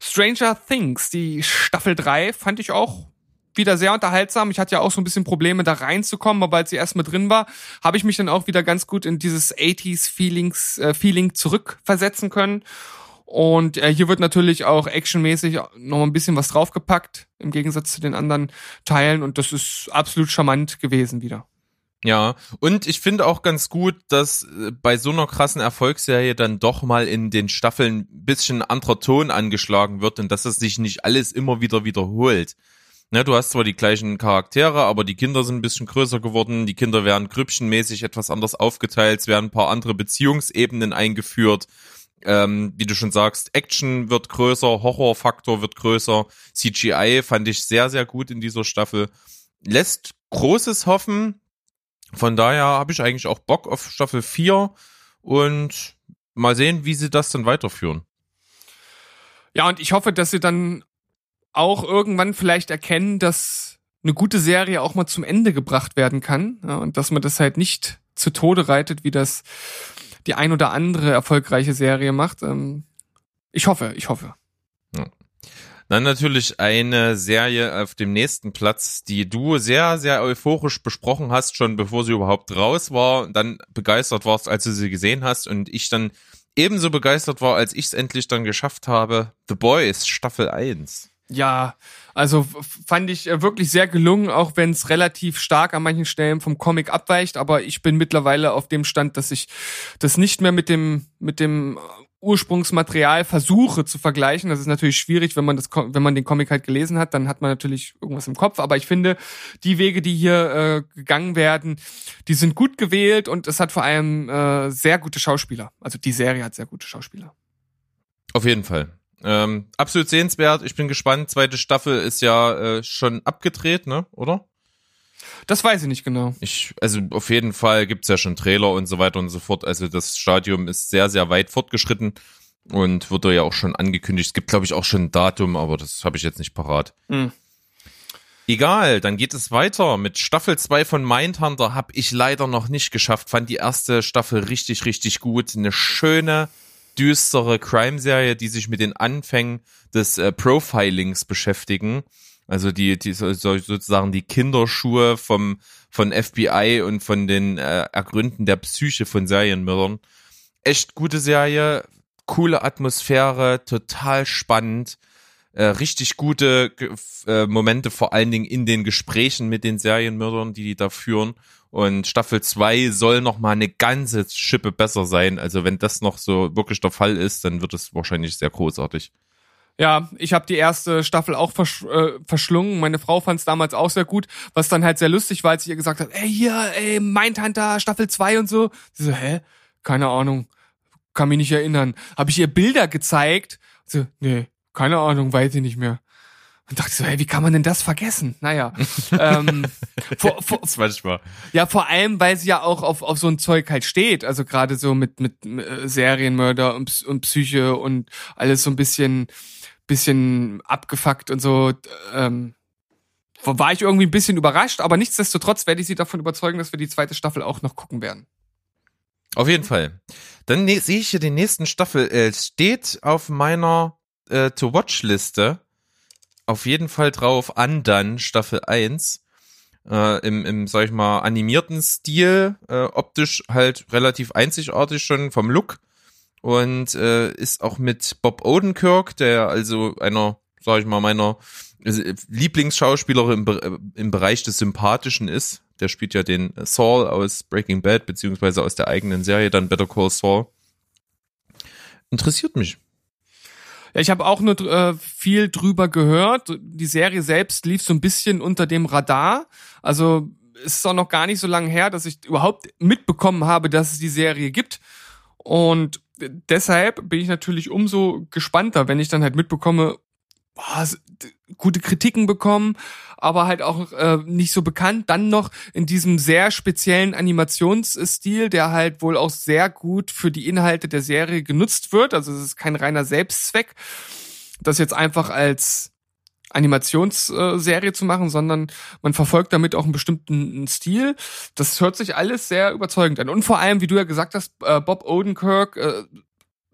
Stranger Things, die Staffel 3, fand ich auch wieder sehr unterhaltsam. Ich hatte ja auch so ein bisschen Probleme da reinzukommen, aber als sie erstmal drin war, habe ich mich dann auch wieder ganz gut in dieses 80s Feelings äh, Feeling zurückversetzen können. Und äh, hier wird natürlich auch actionmäßig noch ein bisschen was draufgepackt im Gegensatz zu den anderen Teilen und das ist absolut charmant gewesen wieder. Ja, und ich finde auch ganz gut, dass äh, bei so einer krassen Erfolgsserie dann doch mal in den Staffeln ein bisschen anderer Ton angeschlagen wird und dass es sich nicht alles immer wieder wiederholt. Ne, du hast zwar die gleichen Charaktere, aber die Kinder sind ein bisschen größer geworden, die Kinder werden grüppchenmäßig etwas anders aufgeteilt, es werden ein paar andere Beziehungsebenen eingeführt. Ähm, wie du schon sagst, Action wird größer, Horrorfaktor wird größer, CGI fand ich sehr, sehr gut in dieser Staffel. Lässt Großes hoffen. Von daher habe ich eigentlich auch Bock auf Staffel 4 und mal sehen, wie sie das dann weiterführen. Ja, und ich hoffe, dass sie dann auch irgendwann vielleicht erkennen, dass eine gute Serie auch mal zum Ende gebracht werden kann ja, und dass man das halt nicht zu Tode reitet, wie das die ein oder andere erfolgreiche Serie macht. Ähm, ich hoffe, ich hoffe. Ja. Dann natürlich eine Serie auf dem nächsten Platz, die du sehr, sehr euphorisch besprochen hast, schon bevor sie überhaupt raus war, dann begeistert warst, als du sie gesehen hast und ich dann ebenso begeistert war, als ich es endlich dann geschafft habe. The Boys, Staffel 1. Ja, also fand ich äh, wirklich sehr gelungen, auch wenn es relativ stark an manchen Stellen vom Comic abweicht. Aber ich bin mittlerweile auf dem Stand, dass ich das nicht mehr mit dem mit dem Ursprungsmaterial versuche zu vergleichen. Das ist natürlich schwierig, wenn man das, wenn man den Comic halt gelesen hat, dann hat man natürlich irgendwas im Kopf. Aber ich finde, die Wege, die hier äh, gegangen werden, die sind gut gewählt und es hat vor allem äh, sehr gute Schauspieler. Also die Serie hat sehr gute Schauspieler. Auf jeden Fall. Ähm, absolut sehenswert. Ich bin gespannt. Zweite Staffel ist ja äh, schon abgedreht, ne? Oder? Das weiß ich nicht genau. Ich, also auf jeden Fall gibt's ja schon Trailer und so weiter und so fort. Also das Stadium ist sehr, sehr weit fortgeschritten und wurde ja auch schon angekündigt. Es gibt, glaube ich, auch schon ein Datum, aber das habe ich jetzt nicht parat. Mhm. Egal, dann geht es weiter mit Staffel 2 von Mindhunter. Hab ich leider noch nicht geschafft. Fand die erste Staffel richtig, richtig gut. Eine schöne, düstere Crime-Serie, die sich mit den Anfängen des äh, Profilings beschäftigen. Also die, die sozusagen die Kinderschuhe vom von FBI und von den äh, Ergründen der Psyche von Serienmördern. Echt gute Serie, coole Atmosphäre, total spannend, äh, richtig gute äh, Momente, vor allen Dingen in den Gesprächen mit den Serienmördern, die die da führen. Und Staffel 2 soll noch mal eine ganze Schippe besser sein. Also wenn das noch so wirklich der Fall ist, dann wird es wahrscheinlich sehr großartig. Ja, ich habe die erste Staffel auch versch äh, verschlungen. Meine Frau fand es damals auch sehr gut, was dann halt sehr lustig war, als sie ihr gesagt hat, ey, hier, ey, Mindhunter, Staffel 2 und so. Sie so, hä? Keine Ahnung. Kann mich nicht erinnern. Habe ich ihr Bilder gezeigt? So, nee, keine Ahnung, weiß ich nicht mehr. Und dachte so, hey, wie kann man denn das vergessen? Naja. ähm, vor, vor, manchmal. Ja, vor allem, weil sie ja auch auf, auf so ein Zeug halt steht. Also gerade so mit, mit äh, Serienmörder und, und Psyche und alles so ein bisschen, bisschen abgefuckt und so. Ähm, war ich irgendwie ein bisschen überrascht, aber nichtsdestotrotz werde ich sie davon überzeugen, dass wir die zweite Staffel auch noch gucken werden. Auf jeden Fall. Dann ne sehe ich hier die nächsten Staffel. Äh, steht auf meiner äh, To-Watch-Liste auf jeden Fall drauf an dann Staffel 1. Äh, im, im, sag ich mal, animierten Stil, äh, optisch halt relativ einzigartig schon vom Look und äh, ist auch mit Bob Odenkirk, der also einer, sag ich mal, meiner Lieblingsschauspieler im, äh, im Bereich des Sympathischen ist. Der spielt ja den Saul aus Breaking Bad, beziehungsweise aus der eigenen Serie dann Better Call Saul. Interessiert mich. Ja, ich habe auch nur äh, viel drüber gehört. Die Serie selbst lief so ein bisschen unter dem Radar. Also es ist auch noch gar nicht so lange her, dass ich überhaupt mitbekommen habe, dass es die Serie gibt. Und deshalb bin ich natürlich umso gespannter, wenn ich dann halt mitbekomme, boah, gute Kritiken bekommen, aber halt auch äh, nicht so bekannt. Dann noch in diesem sehr speziellen Animationsstil, der halt wohl auch sehr gut für die Inhalte der Serie genutzt wird. Also es ist kein reiner Selbstzweck, das jetzt einfach als Animationsserie zu machen, sondern man verfolgt damit auch einen bestimmten Stil. Das hört sich alles sehr überzeugend an. Und vor allem, wie du ja gesagt hast, äh, Bob Odenkirk äh,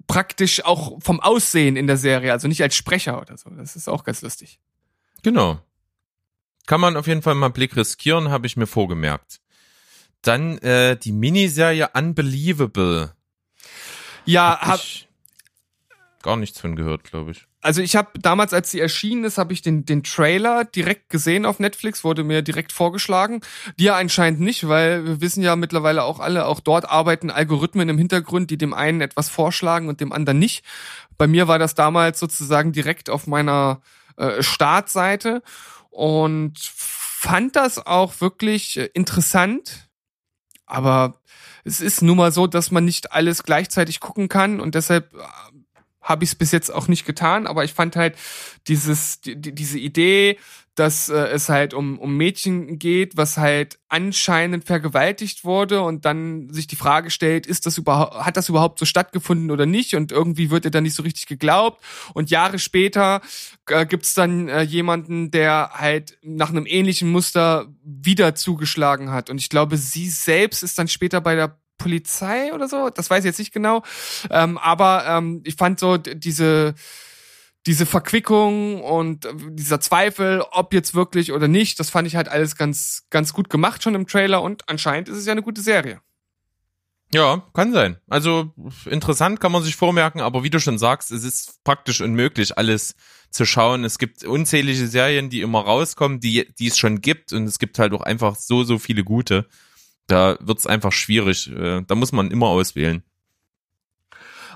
praktisch auch vom Aussehen in der Serie, also nicht als Sprecher oder so. Das ist auch ganz lustig. Genau. Kann man auf jeden Fall mal einen Blick riskieren, habe ich mir vorgemerkt. Dann äh, die Miniserie Unbelievable. Ja, hab, hab ich gar nichts von gehört, glaube ich. Also ich habe damals, als sie erschienen ist, habe ich den, den Trailer direkt gesehen auf Netflix, wurde mir direkt vorgeschlagen. Dir anscheinend nicht, weil wir wissen ja mittlerweile auch alle, auch dort arbeiten Algorithmen im Hintergrund, die dem einen etwas vorschlagen und dem anderen nicht. Bei mir war das damals sozusagen direkt auf meiner äh, Startseite und fand das auch wirklich äh, interessant. Aber es ist nun mal so, dass man nicht alles gleichzeitig gucken kann und deshalb äh, habe ich es bis jetzt auch nicht getan, aber ich fand halt dieses, die, diese Idee, dass äh, es halt um, um Mädchen geht, was halt anscheinend vergewaltigt wurde und dann sich die Frage stellt, ist das überhaupt, hat das überhaupt so stattgefunden oder nicht? Und irgendwie wird er dann nicht so richtig geglaubt. Und Jahre später äh, gibt's dann äh, jemanden, der halt nach einem ähnlichen Muster wieder zugeschlagen hat. Und ich glaube, sie selbst ist dann später bei der Polizei oder so, das weiß ich jetzt nicht genau. Ähm, aber ähm, ich fand so diese diese Verquickung und dieser Zweifel, ob jetzt wirklich oder nicht, das fand ich halt alles ganz ganz gut gemacht schon im Trailer und anscheinend ist es ja eine gute Serie. Ja, kann sein. Also interessant kann man sich vormerken, aber wie du schon sagst, es ist praktisch unmöglich, alles zu schauen. Es gibt unzählige Serien, die immer rauskommen, die, die es schon gibt und es gibt halt auch einfach so, so viele gute. Da wird's einfach schwierig. Äh, da muss man immer auswählen.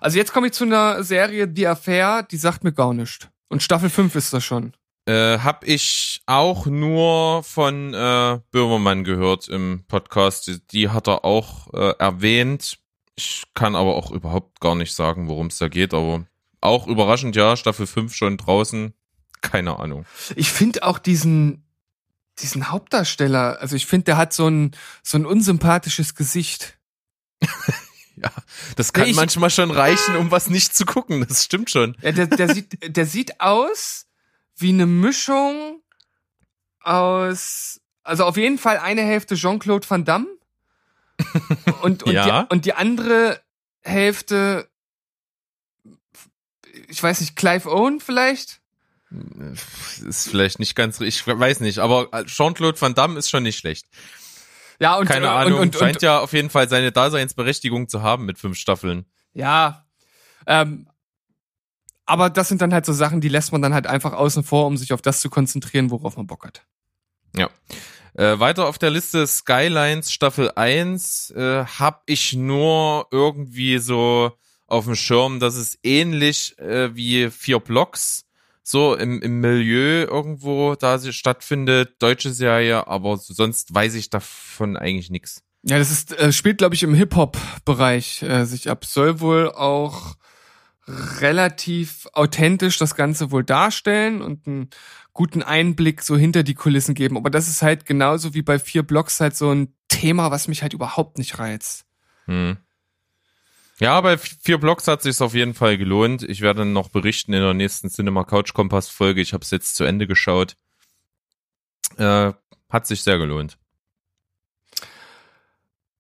Also jetzt komme ich zu einer Serie, Die Affair, die sagt mir gar nichts. Und Staffel 5 ist das schon. Äh, hab ich auch nur von äh, Böhmermann gehört im Podcast. Die hat er auch äh, erwähnt. Ich kann aber auch überhaupt gar nicht sagen, worum es da geht, aber auch überraschend, ja, Staffel 5 schon draußen. Keine Ahnung. Ich finde auch diesen, diesen Hauptdarsteller, also ich finde, der hat so ein, so ein unsympathisches Gesicht. ja, das kann ich, manchmal schon reichen, um was nicht zu gucken. Das stimmt schon. Ja, der, der sieht, der sieht aus wie eine Mischung aus, also auf jeden Fall eine Hälfte Jean-Claude Van Damme und, und, ja. die, und die andere Hälfte, ich weiß nicht, Clive Owen vielleicht? Ist vielleicht nicht ganz, ich weiß nicht, aber Jean-Claude Van Damme ist schon nicht schlecht. Ja, und keine äh, Ahnung, und, und, scheint und, ja auf jeden Fall seine Daseinsberechtigung zu haben mit fünf Staffeln. Ja, ähm, aber das sind dann halt so Sachen, die lässt man dann halt einfach außen vor, um sich auf das zu konzentrieren, worauf man Bock hat. Ja. Äh, weiter auf der Liste Skylines Staffel 1 äh, habe ich nur irgendwie so auf dem Schirm, dass es ähnlich äh, wie vier Blocks so im, im Milieu irgendwo da sie stattfindet, deutsche Serie, aber sonst weiß ich davon eigentlich nichts. Ja, das ist äh, spielt glaube ich im Hip Hop Bereich äh, sich ab, soll wohl auch relativ authentisch das Ganze wohl darstellen und einen guten Einblick so hinter die Kulissen geben. Aber das ist halt genauso wie bei vier Blocks halt so ein Thema, was mich halt überhaupt nicht reizt. Hm. Ja, bei vier Blocks hat sich auf jeden Fall gelohnt. Ich werde noch berichten in der nächsten Cinema Couch Kompass Folge. Ich habe es jetzt zu Ende geschaut. Äh, hat sich sehr gelohnt.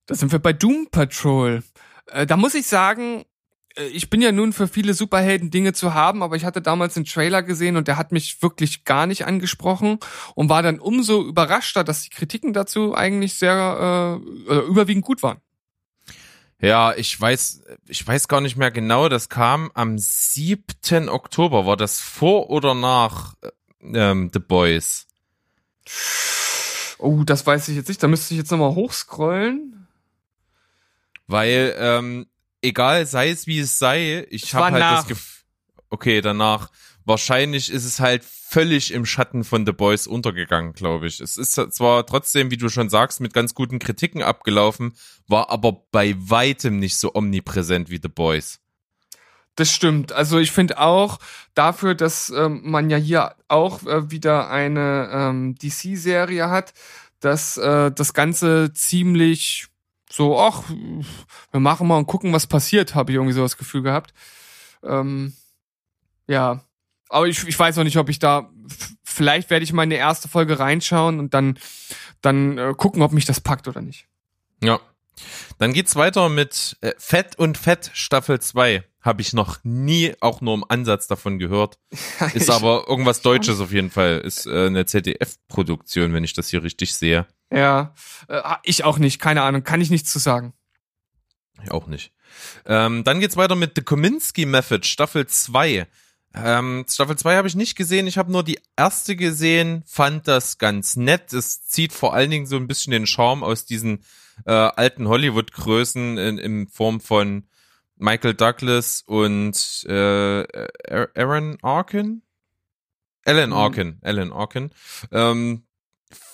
Da sind wir bei Doom Patrol. Äh, da muss ich sagen, äh, ich bin ja nun für viele Superhelden Dinge zu haben, aber ich hatte damals einen Trailer gesehen und der hat mich wirklich gar nicht angesprochen und war dann umso überraschter, dass die Kritiken dazu eigentlich sehr äh, überwiegend gut waren. Ja, ich weiß, ich weiß gar nicht mehr genau. Das kam am 7. Oktober. War das vor oder nach ähm, The Boys? Oh, das weiß ich jetzt nicht. Da müsste ich jetzt nochmal hochscrollen. Weil, ähm, egal, sei es wie es sei, ich habe halt nach. das Gefühl. okay, danach wahrscheinlich ist es halt völlig im Schatten von The Boys untergegangen, glaube ich. Es ist zwar trotzdem, wie du schon sagst, mit ganz guten Kritiken abgelaufen, war aber bei weitem nicht so omnipräsent wie The Boys. Das stimmt. Also ich finde auch dafür, dass ähm, man ja hier auch äh, wieder eine ähm, DC-Serie hat, dass äh, das Ganze ziemlich so, ach, wir machen mal und gucken, was passiert, habe ich irgendwie so das Gefühl gehabt. Ähm, ja, aber ich, ich weiß noch nicht, ob ich da, vielleicht werde ich mal in die erste Folge reinschauen und dann, dann äh, gucken, ob mich das packt oder nicht. Ja. Dann geht's weiter mit äh, Fett und Fett Staffel 2. Habe ich noch nie auch nur im Ansatz davon gehört. Ist aber irgendwas Deutsches auf jeden Fall. Ist äh, eine ZDF-Produktion, wenn ich das hier richtig sehe. Ja, äh, ich auch nicht, keine Ahnung, kann ich nichts zu sagen. Ich auch nicht. Ähm, dann geht's weiter mit The Kominsky Method, Staffel 2. Ähm, Staffel 2 habe ich nicht gesehen, ich habe nur die erste gesehen, fand das ganz nett. Es zieht vor allen Dingen so ein bisschen den Charme aus diesen äh, alten Hollywood-Größen in, in Form von Michael Douglas und äh, Aaron Arkin? Alan Arkin, Alan Arkin. Ähm,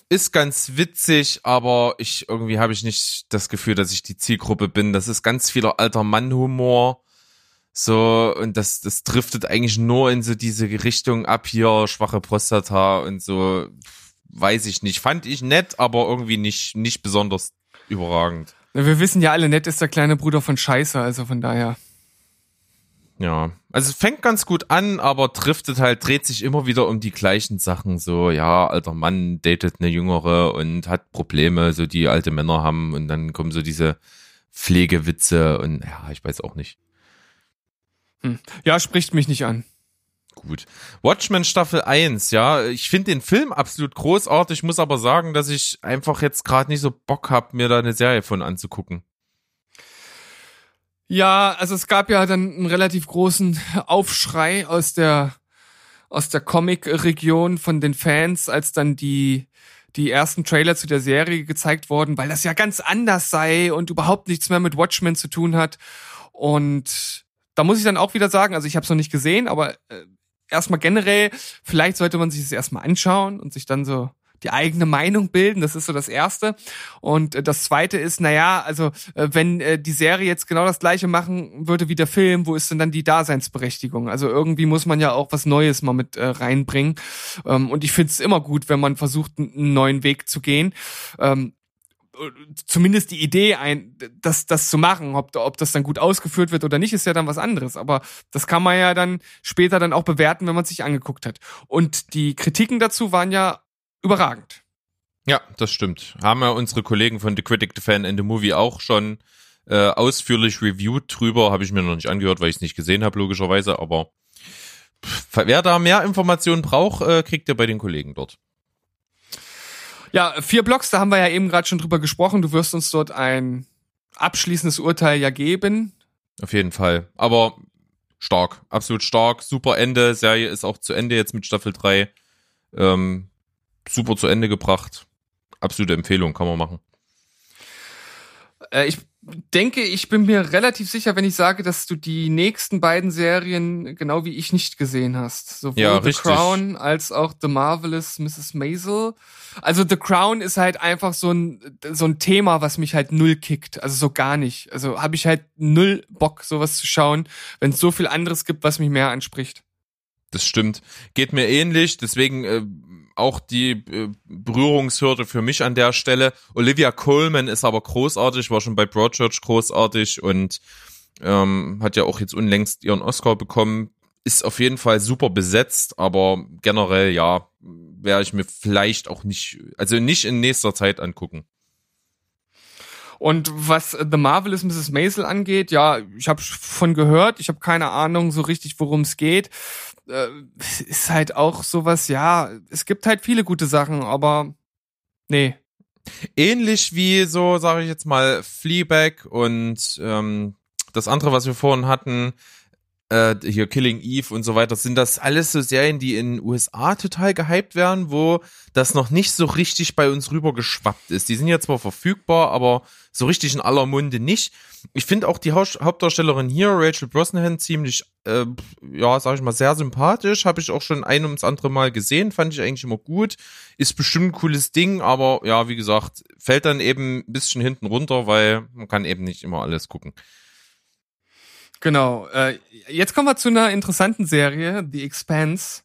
ist ganz witzig, aber ich irgendwie habe ich nicht das Gefühl, dass ich die Zielgruppe bin. Das ist ganz vieler alter Mann-Humor. So, und das, das driftet eigentlich nur in so diese Richtung ab hier, schwache Prostata und so, weiß ich nicht. Fand ich nett, aber irgendwie nicht, nicht besonders überragend. Wir wissen ja alle, nett ist der kleine Bruder von Scheiße, also von daher. Ja, also es fängt ganz gut an, aber driftet halt, dreht sich immer wieder um die gleichen Sachen. So, ja, alter Mann datet eine Jüngere und hat Probleme, so die alte Männer haben und dann kommen so diese Pflegewitze und ja, ich weiß auch nicht. Hm. Ja, spricht mich nicht an. Gut. Watchmen Staffel 1, ja, ich finde den Film absolut großartig, muss aber sagen, dass ich einfach jetzt gerade nicht so Bock habe, mir da eine Serie von anzugucken. Ja, also es gab ja dann einen relativ großen Aufschrei aus der aus der Comic-Region von den Fans, als dann die die ersten Trailer zu der Serie gezeigt wurden, weil das ja ganz anders sei und überhaupt nichts mehr mit Watchmen zu tun hat. Und da muss ich dann auch wieder sagen, also ich habe es noch nicht gesehen, aber äh, erstmal generell, vielleicht sollte man sich das erstmal anschauen und sich dann so die eigene Meinung bilden. Das ist so das Erste. Und äh, das Zweite ist, naja, also äh, wenn äh, die Serie jetzt genau das Gleiche machen würde wie der Film, wo ist denn dann die Daseinsberechtigung? Also irgendwie muss man ja auch was Neues mal mit äh, reinbringen. Ähm, und ich finde es immer gut, wenn man versucht, einen neuen Weg zu gehen. Ähm, zumindest die Idee ein, das, das zu machen, ob, ob das dann gut ausgeführt wird oder nicht, ist ja dann was anderes. Aber das kann man ja dann später dann auch bewerten, wenn man sich angeguckt hat. Und die Kritiken dazu waren ja überragend. Ja, das stimmt. Haben ja unsere Kollegen von The Critic, The Fan and The Movie auch schon äh, ausführlich reviewed drüber. Habe ich mir noch nicht angehört, weil ich es nicht gesehen habe, logischerweise. Aber wer da mehr Informationen braucht, äh, kriegt ihr bei den Kollegen dort. Ja, vier Blogs, da haben wir ja eben gerade schon drüber gesprochen. Du wirst uns dort ein abschließendes Urteil ja geben. Auf jeden Fall. Aber stark, absolut stark. Super Ende. Serie ist auch zu Ende jetzt mit Staffel 3. Ähm, super zu Ende gebracht. Absolute Empfehlung, kann man machen. Äh, ich denke, ich bin mir relativ sicher, wenn ich sage, dass du die nächsten beiden Serien genau wie ich nicht gesehen hast. Sowohl Ja, The richtig. Crown als auch The Marvelous Mrs. Maisel. Also The Crown ist halt einfach so ein, so ein Thema, was mich halt null kickt. Also so gar nicht. Also habe ich halt null Bock, sowas zu schauen, wenn es so viel anderes gibt, was mich mehr anspricht. Das stimmt. Geht mir ähnlich, deswegen äh, auch die äh, Berührungshürde für mich an der Stelle. Olivia Coleman ist aber großartig, war schon bei Broadchurch großartig und ähm, hat ja auch jetzt unlängst ihren Oscar bekommen. Ist auf jeden Fall super besetzt, aber generell ja, werde ich mir vielleicht auch nicht, also nicht in nächster Zeit angucken. Und was The Marvelous Mrs. Maisel angeht, ja, ich habe von gehört, ich habe keine Ahnung so richtig, worum es geht. Äh, ist halt auch sowas, ja, es gibt halt viele gute Sachen, aber nee. Ähnlich wie so, sage ich jetzt mal, Fleabag und ähm, das andere, was wir vorhin hatten, äh, hier Killing Eve und so weiter, sind das alles so Serien, die in USA total gehypt werden, wo das noch nicht so richtig bei uns rüber geschwappt ist. Die sind ja zwar verfügbar, aber so richtig in aller Munde nicht. Ich finde auch die Hauptdarstellerin hier, Rachel Brosnahan, ziemlich, äh, ja, sag ich mal, sehr sympathisch. Habe ich auch schon ein ums andere Mal gesehen, fand ich eigentlich immer gut. Ist bestimmt ein cooles Ding, aber ja, wie gesagt, fällt dann eben ein bisschen hinten runter, weil man kann eben nicht immer alles gucken. Genau. Äh, jetzt kommen wir zu einer interessanten Serie, The Expanse,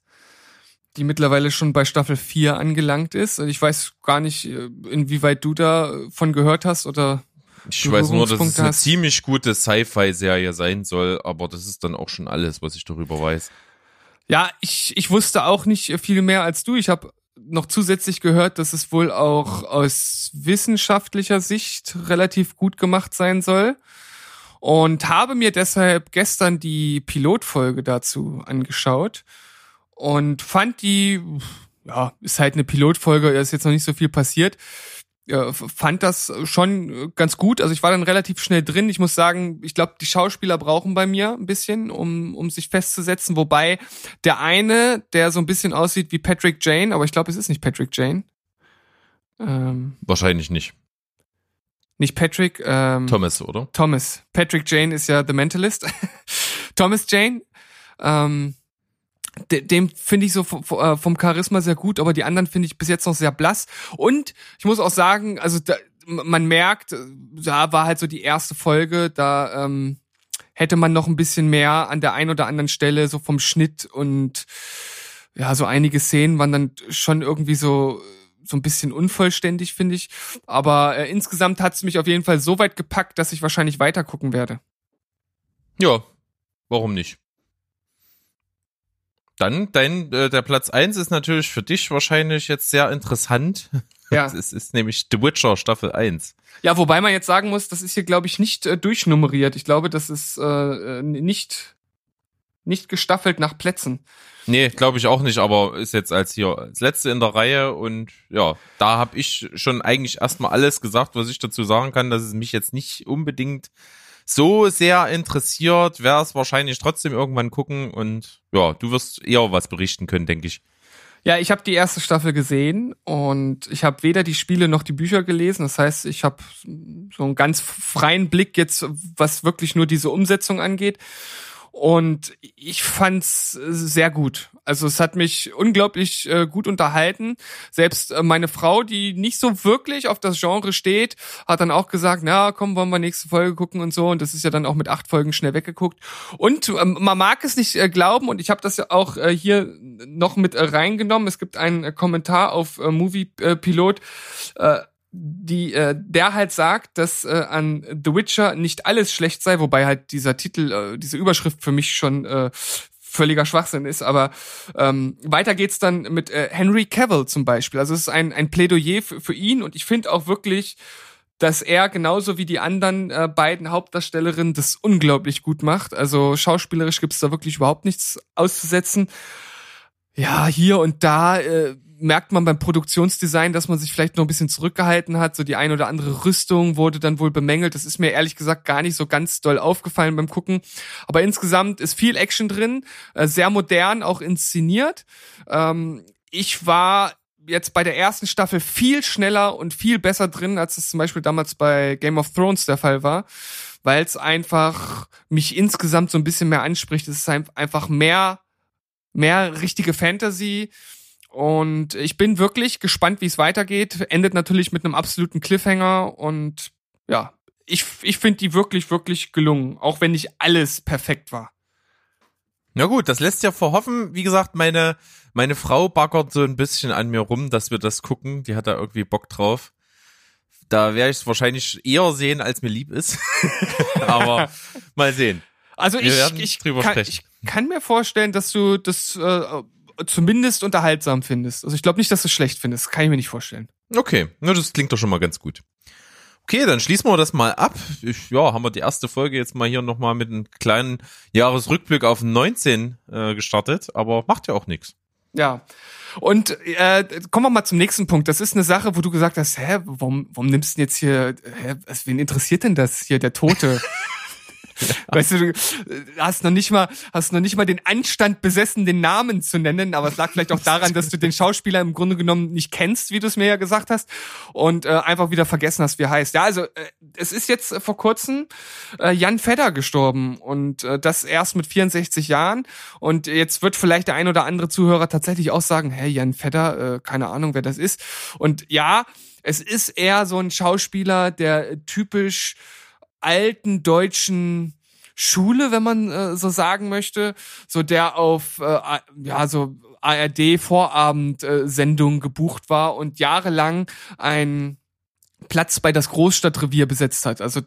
die mittlerweile schon bei Staffel 4 angelangt ist. Ich weiß gar nicht, äh, inwieweit du davon gehört hast oder ich weiß nur, dass es eine hast. ziemlich gute Sci-Fi-Serie sein soll, aber das ist dann auch schon alles, was ich darüber weiß. Ja, ich, ich wusste auch nicht viel mehr als du. Ich habe noch zusätzlich gehört, dass es wohl auch aus wissenschaftlicher Sicht relativ gut gemacht sein soll. Und habe mir deshalb gestern die Pilotfolge dazu angeschaut und fand die, ja, ist halt eine Pilotfolge, ist jetzt noch nicht so viel passiert. Fand das schon ganz gut. Also ich war dann relativ schnell drin. Ich muss sagen, ich glaube, die Schauspieler brauchen bei mir ein bisschen, um, um sich festzusetzen. Wobei der eine, der so ein bisschen aussieht wie Patrick Jane, aber ich glaube, es ist nicht Patrick Jane. Ähm, Wahrscheinlich nicht. Nicht Patrick. Ähm, Thomas, oder? Thomas. Patrick Jane ist ja The Mentalist. Thomas Jane. Ähm, de- dem finde ich so vom, vom Charisma sehr gut, aber die anderen finde ich bis jetzt noch sehr blass. Und ich muss auch sagen, also da, man merkt, da war halt so die erste Folge, da ähm, hätte man noch ein bisschen mehr an der einen oder anderen Stelle so vom Schnitt und ja, so einige Szenen waren dann schon irgendwie so so ein bisschen unvollständig, finde ich. Aber äh, insgesamt hat es mich auf jeden Fall so weit gepackt, dass ich wahrscheinlich weiter gucken werde. Ja, warum nicht? Dann, dein, äh, der Platz eins ist natürlich für dich wahrscheinlich jetzt sehr interessant. Ja. Es ist nämlich The Witcher Staffel 1. Ja, wobei man jetzt sagen muss, das ist hier, glaube ich, nicht äh, durchnummeriert. Ich glaube, das ist äh, äh, nicht, nicht gestaffelt nach Plätzen. Nee, glaube ich auch nicht, aber ist jetzt als hier als letzte in der Reihe und ja, da habe ich schon eigentlich erstmal alles gesagt, was ich dazu sagen kann, dass es mich jetzt nicht unbedingt so sehr interessiert, werde es wahrscheinlich trotzdem irgendwann gucken und ja, du wirst eher was berichten können, denke ich. Ja, ich habe die erste Staffel gesehen und ich habe weder die Spiele noch die Bücher gelesen. Das heißt, ich habe so einen ganz freien Blick jetzt, was wirklich nur diese Umsetzung angeht. Und ich fand's sehr gut. Also es hat mich unglaublich äh, gut unterhalten. Selbst äh, meine Frau, die nicht so wirklich auf das Genre steht, hat dann auch gesagt, na komm, wollen wir nächste Folge gucken und so. Und das ist ja dann auch mit acht Folgen schnell weggeguckt. Und ähm, man mag es nicht äh, glauben, und ich habe das ja auch äh, hier noch mit äh, reingenommen. Es gibt einen äh, Kommentar auf äh, Movie äh, Pilot. Die äh, der halt sagt, dass äh, an The Witcher nicht alles schlecht sei, wobei halt dieser Titel, äh, diese Überschrift für mich schon äh, völliger Schwachsinn ist. Aber ähm, weiter geht's dann mit äh, Henry Cavill zum Beispiel. Also es ist ein ein Plädoyer für, für ihn und ich finde auch wirklich, dass er genauso wie die anderen äh, beiden Hauptdarstellerinnen das unglaublich gut macht. Also schauspielerisch gibt's da wirklich überhaupt nichts auszusetzen. Ja, hier und da äh, merkt man beim Produktionsdesign, dass man sich vielleicht noch ein bisschen zurückgehalten hat. So die ein oder andere Rüstung wurde dann wohl bemängelt. Das ist mir ehrlich gesagt gar nicht so ganz doll aufgefallen beim Gucken. Aber insgesamt ist viel Action drin, äh, sehr modern, auch inszeniert. Ähm, ich war jetzt bei der ersten Staffel viel schneller und viel besser drin, als es zum Beispiel damals bei Game of Thrones der Fall war, weil es einfach mich insgesamt so ein bisschen mehr anspricht. Es ist ein- einfach mehr, mehr richtige Fantasy. Und ich bin wirklich gespannt, wie es weitergeht. Endet natürlich mit einem absoluten Cliffhanger und ja, ich, ich finde die wirklich, wirklich gelungen, auch wenn nicht alles perfekt war. Na gut, das lässt ja verhoffen. Wie gesagt, meine, meine Frau baggert so ein bisschen an mir rum, dass wir das gucken. Die hat da irgendwie Bock drauf. Da werde ich es wahrscheinlich eher sehen, als mir lieb ist. Aber mal sehen. Also ich, ich, drüber kann, sprechen. ich kann mir vorstellen, dass du das äh, zumindest unterhaltsam findest. Also ich glaube nicht, dass du es schlecht findest. Das kann ich mir nicht vorstellen. Okay, na, das klingt doch schon mal ganz gut. Okay, dann schließen wir das mal ab. Ich, ja, haben wir die erste Folge jetzt mal hier nochmal mit einem kleinen Jahresrückblick auf 19 äh, gestartet, aber macht ja auch nichts. Ja. Und äh, kommen wir mal zum nächsten Punkt. Das ist eine Sache, wo du gesagt hast, hä, warum, warum nimmst du denn jetzt hier, hä, was, wen interessiert denn das hier, der Tote? Weißt du, du hast noch nicht mal, hast noch nicht mal den Anstand besessen, den Namen zu nennen, aber es lag vielleicht auch daran, dass du den Schauspieler im Grunde genommen nicht kennst, wie du es mir ja gesagt hast, und äh, einfach wieder vergessen hast, wie er heißt. Ja, also äh, es ist jetzt äh, vor kurzem äh, Jan Fedder gestorben und äh, das erst mit 64 Jahren. Und jetzt wird vielleicht der ein oder andere Zuhörer tatsächlich auch sagen, hey, Jan Fedder, äh, keine Ahnung, wer das ist. Und ja, es ist eher so ein Schauspieler, der typisch alten deutschen Schule, wenn man äh, so sagen möchte, so der auf äh, ja so ARD Vorabend äh, gebucht war und jahrelang ein Platz bei das Großstadtrevier besetzt hat. Also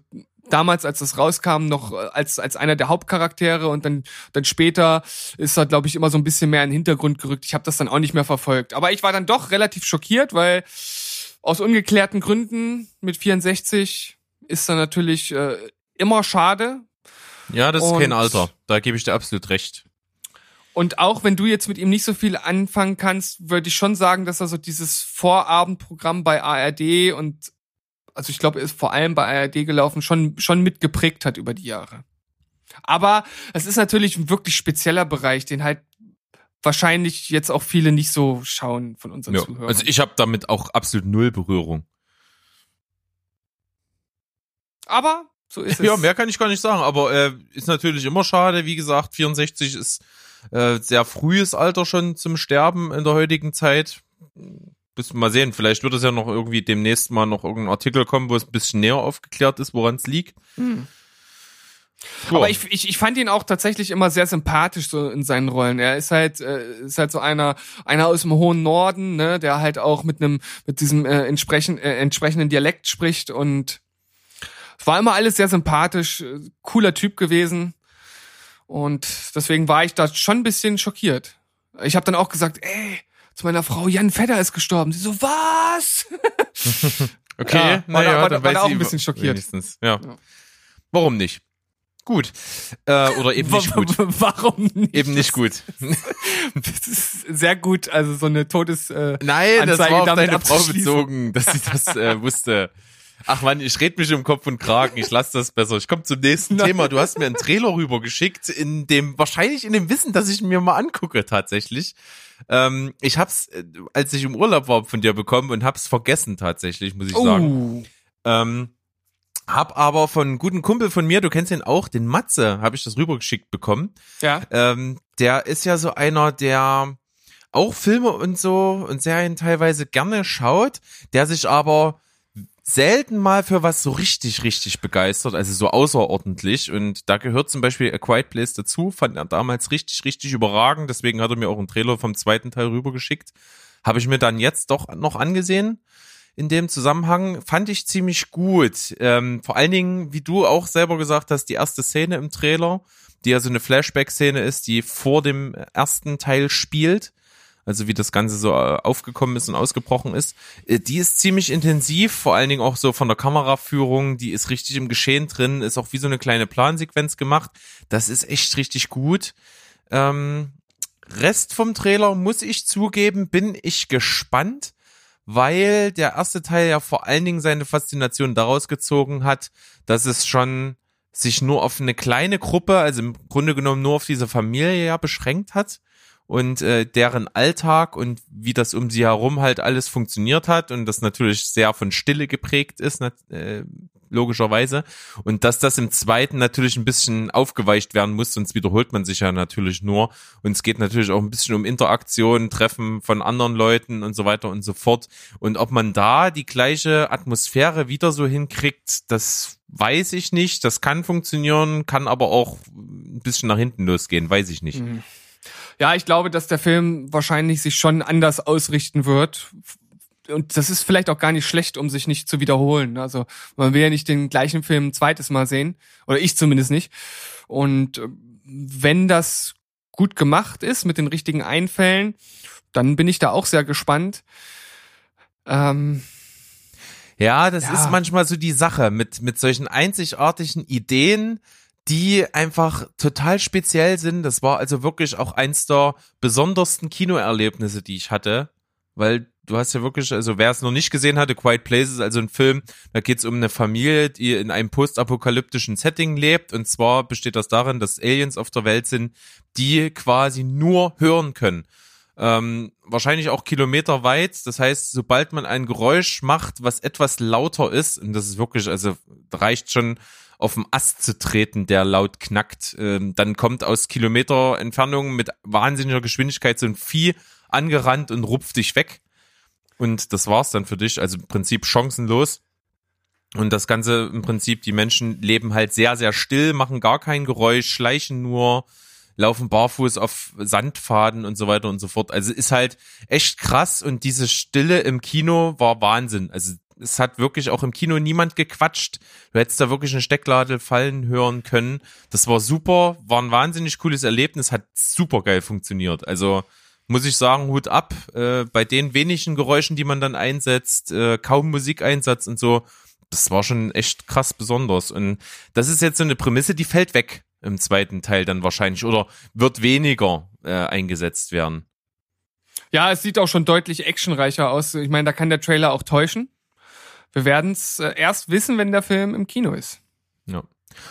damals, als das rauskam, noch äh, als, als einer der Hauptcharaktere und dann, dann später ist er, glaube ich, immer so ein bisschen mehr in den Hintergrund gerückt. Ich habe das dann auch nicht mehr verfolgt. Aber ich war dann doch relativ schockiert, weil aus ungeklärten Gründen mit 64 ist dann natürlich äh, immer schade. Ja, das ist Und- kein Alter. Da gebe ich dir absolut recht. Und auch wenn du jetzt mit ihm nicht so viel anfangen kannst, würde ich schon sagen, dass er so dieses Vorabendprogramm bei ARD und also ich glaube, er ist vor allem bei ARD gelaufen, schon, schon mitgeprägt hat über die Jahre. Aber es ist natürlich ein wirklich spezieller Bereich, den halt wahrscheinlich jetzt auch viele nicht so schauen von unseren Ja. Zuhörern. Also ich habe damit auch absolut null Berührung. Aber so ist es. Ja, mehr kann ich gar nicht sagen, aber äh, ist natürlich immer schade. Wie gesagt, 64 ist äh, sehr frühes Alter schon zum Sterben in der heutigen Zeit. Bis mal sehen, vielleicht wird es ja noch irgendwie demnächst mal noch irgendein Artikel kommen, wo es ein bisschen näher aufgeklärt ist, woran es liegt. Hm. Aber ich, ich, ich fand ihn auch tatsächlich immer sehr sympathisch so in seinen Rollen. Er ist halt äh, ist halt so einer einer aus dem hohen Norden, ne, der halt auch mit einem mit diesem äh, entsprechend, äh, entsprechenden Dialekt spricht und es war immer alles sehr sympathisch, äh, cooler Typ gewesen und deswegen war ich da schon ein bisschen schockiert. Ich habe dann auch gesagt, ey, zu meiner Frau Jan Fedder ist gestorben. Sie so was? Okay, Ja, war naja, da- war da- dann war da auch ein bisschen schockiert. Wenigstens, ja. Ja. Warum nicht? Gut. Äh, oder eben nicht gut. Warum nicht? Eben nicht gut. Das ist sehr gut, also so eine Todes. Äh, Nein, das Anzeige war auf deine Frau bezogen, dass sie das äh, wusste. Ach man, ich red mich um Kopf und Kragen, ich lass das besser. Ich komme zum nächsten Nein. Thema. Du hast mir einen Trailer rübergeschickt, in dem, wahrscheinlich in dem Wissen, dass ich mir mal angucke tatsächlich. Ähm, ich hab's, äh, als ich im Urlaub war, von dir bekommen und hab's vergessen tatsächlich, muss ich sagen. oh. Ähm, hab aber von einem guten Kumpel von mir, du kennst ihn auch, den Matze, habe ich das rübergeschickt bekommen. Ja. Ähm, der ist ja so einer, der auch Filme und so und Serien teilweise gerne schaut, der sich aber selten mal für was so richtig, richtig begeistert, also so außerordentlich. Und da gehört zum Beispiel A Quiet Place dazu, fand er damals richtig, richtig überragend. Deswegen hat er mir auch einen Trailer vom zweiten Teil rübergeschickt. Habe ich mir dann jetzt doch noch angesehen. In dem Zusammenhang fand ich ziemlich gut. Ähm, vor allen Dingen, wie du auch selber gesagt hast, die erste Szene im Trailer, die ja so eine Flashback-Szene ist, die vor dem ersten Teil spielt also wie das Ganze so äh, aufgekommen ist und ausgebrochen ist, äh, die ist ziemlich intensiv, vor allen Dingen auch so von der Kameraführung, die ist richtig im Geschehen drin, ist auch wie so eine kleine Plansequenz gemacht. Das ist echt richtig gut. Ähm, Rest vom Trailer, muss ich zugeben, bin ich gespannt, weil der erste Teil ja vor allen Dingen seine Faszination daraus gezogen hat, dass es schon sich nur auf eine kleine Gruppe, also im Grunde genommen nur auf diese Familie ja beschränkt hat und äh, deren Alltag und wie das um sie herum halt alles funktioniert hat und das natürlich sehr von Stille geprägt ist, äh, logischerweise. Und dass das im zweiten natürlich ein bisschen aufgeweicht werden muss, sonst wiederholt man sich ja natürlich nur. Und es geht natürlich auch ein bisschen um Interaktion, Treffen von anderen Leuten und so weiter und so fort. Und ob man da die gleiche Atmosphäre wieder so hinkriegt, das weiß ich nicht. Das kann funktionieren, kann aber auch ein bisschen nach hinten losgehen, weiß ich nicht. Ja, ich glaube, dass der Film wahrscheinlich sich schon anders ausrichten wird. Und das ist vielleicht auch gar nicht schlecht, um sich nicht zu wiederholen. Also man will ja nicht den gleichen Film ein zweites Mal sehen. Oder ich zumindest nicht. Und äh, wenn das gut gemacht ist mit den richtigen Einfällen, dann bin ich da auch sehr gespannt. Ähm, Ja, das Ja. ist manchmal so die Sache mit, mit solchen einzigartigen Ideen, die einfach total speziell sind. Das war also wirklich auch eins der besondersten Kinoerlebnisse, die ich hatte, weil du hast ja wirklich, also wer es noch nicht gesehen hatte, Quiet Places, also ein Film, da geht es um eine Familie, die in einem postapokalyptischen Setting lebt. Und zwar besteht das darin, dass Aliens auf der Welt sind, die quasi nur hören können. Ähm, wahrscheinlich auch Kilometer weit. Das heißt, sobald man ein Geräusch macht, was etwas lauter ist, und das ist wirklich, also reicht schon auf dem Ast zu treten, der laut knackt, ähm, dann kommt aus Kilometer Entfernung mit wahnsinniger Geschwindigkeit so ein Vieh angerannt und rupft dich weg. Und das war's dann für dich. Also im Prinzip chancenlos. Und das Ganze im Prinzip, die Menschen leben halt sehr, sehr still, machen gar kein Geräusch, schleichen nur, laufen barfuß auf Sandfaden und so weiter und so fort. Also ist halt echt krass und diese Stille im Kino war Wahnsinn. Also es hat wirklich auch im Kino niemand gequatscht. Du hättest da wirklich eine Steckladel fallen hören können. Das war super, war ein wahnsinnig cooles Erlebnis, hat super geil funktioniert. Also muss ich sagen, Hut ab. Äh, bei den wenigen Geräuschen, die man dann einsetzt, äh, kaum Musikeinsatz und so, das war schon echt krass besonders. Und das ist jetzt so eine Prämisse, die fällt weg im zweiten Teil dann wahrscheinlich oder wird weniger äh, eingesetzt werden. Ja, es sieht auch schon deutlich actionreicher aus. Ich meine, da kann der Trailer auch täuschen. Wir werden es äh, erst wissen, wenn der Film im Kino ist. Ja.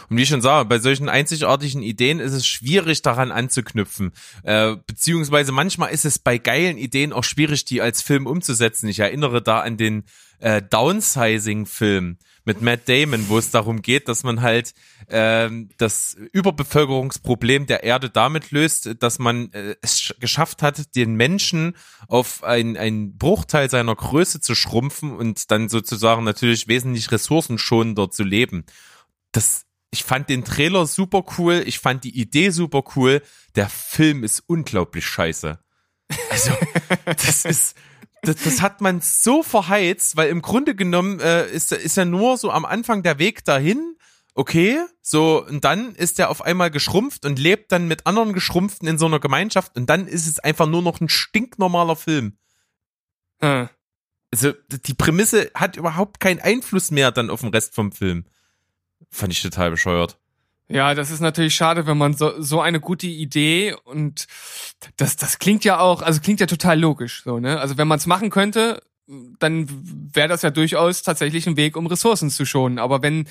Und wie ich schon sage, bei solchen einzigartigen Ideen ist es schwierig daran anzuknüpfen. Äh, beziehungsweise manchmal ist es bei geilen Ideen auch schwierig, die als Film umzusetzen. Ich erinnere da an den äh, Downsizing-Film mit Matt Damon, wo es darum geht, dass man halt äh, das Überbevölkerungsproblem der Erde damit löst, dass man äh, es geschafft hat, den Menschen auf ein, ein Bruchteil seiner Größe zu schrumpfen und dann sozusagen natürlich wesentlich ressourcenschonender zu leben. Das ich fand den Trailer super cool, ich fand die Idee super cool. Der Film ist unglaublich scheiße. Also, das ist, das, das hat man so verheizt, weil im Grunde genommen äh, ist, ist ja nur so am Anfang der Weg dahin. Okay, so, und dann ist er auf einmal geschrumpft und lebt dann mit anderen Geschrumpften in so einer Gemeinschaft und dann ist es einfach nur noch ein stinknormaler Film. Hm. Also, die Prämisse hat überhaupt keinen Einfluss mehr dann auf den Rest vom Film. Fand ich total bescheuert. Ja, das ist natürlich schade, wenn man so, so eine gute Idee und das, das klingt ja auch, also klingt ja total logisch, so, ne? Also wenn man es machen könnte, dann wäre das ja durchaus tatsächlich ein Weg, um Ressourcen zu schonen. Aber wenn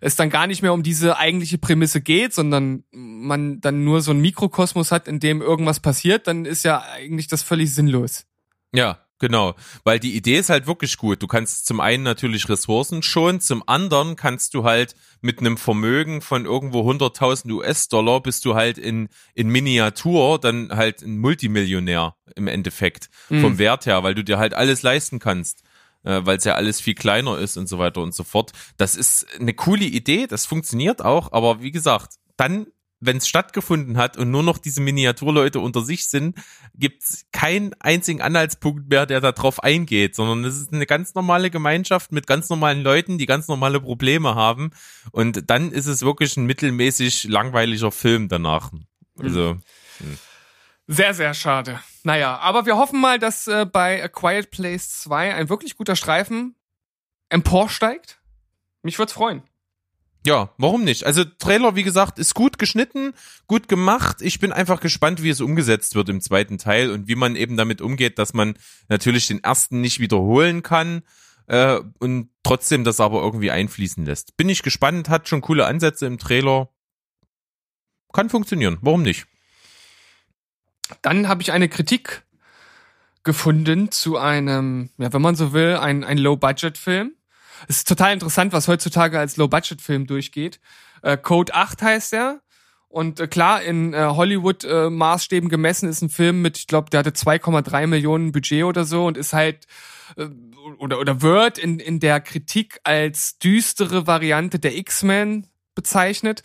es dann gar nicht mehr um diese eigentliche Prämisse geht, sondern man dann nur so einen Mikrokosmos hat, in dem irgendwas passiert, dann ist ja eigentlich das völlig sinnlos. Ja, Genau, weil die Idee ist halt wirklich gut. Du kannst zum einen natürlich Ressourcen schonen, zum anderen kannst du halt mit einem Vermögen von irgendwo 100.000 US-Dollar bist du halt in, in Miniatur dann halt ein Multimillionär im Endeffekt mhm. vom Wert her, weil du dir halt alles leisten kannst, äh, weil es ja alles viel kleiner ist und so weiter und so fort. Das ist eine coole Idee, das funktioniert auch, aber wie gesagt, dann wenn es stattgefunden hat und nur noch diese Miniaturleute unter sich sind, gibt es keinen einzigen Anhaltspunkt mehr, der darauf eingeht, sondern es ist eine ganz normale Gemeinschaft mit ganz normalen Leuten, die ganz normale Probleme haben. Und dann ist es wirklich ein mittelmäßig langweiliger Film danach. Also. Hm. Sehr, sehr schade. Naja, aber wir hoffen mal, dass äh, bei A Quiet Place 2 ein wirklich guter Streifen emporsteigt. Mich würde freuen. Ja, warum nicht? Also Trailer, wie gesagt, ist gut geschnitten, gut gemacht. Ich bin einfach gespannt, wie es umgesetzt wird im zweiten Teil und wie man eben damit umgeht, dass man natürlich den ersten nicht wiederholen kann äh, und trotzdem das aber irgendwie einfließen lässt. Bin ich gespannt, hat schon coole Ansätze im Trailer. Kann funktionieren, warum nicht? Dann habe ich eine Kritik gefunden zu einem, ja, wenn man so will, ein, ein Low-Budget-Film es ist total interessant, was heutzutage als Low-Budget-Film durchgeht. Äh, Code 8 heißt er. Und äh, klar, in äh, Hollywood-Maßstäben äh, gemessen ist ein Film mit, ich glaube, der hatte 2,3 Millionen Budget oder so und ist halt äh, oder oder wird in in der Kritik als düstere Variante der X-Men bezeichnet.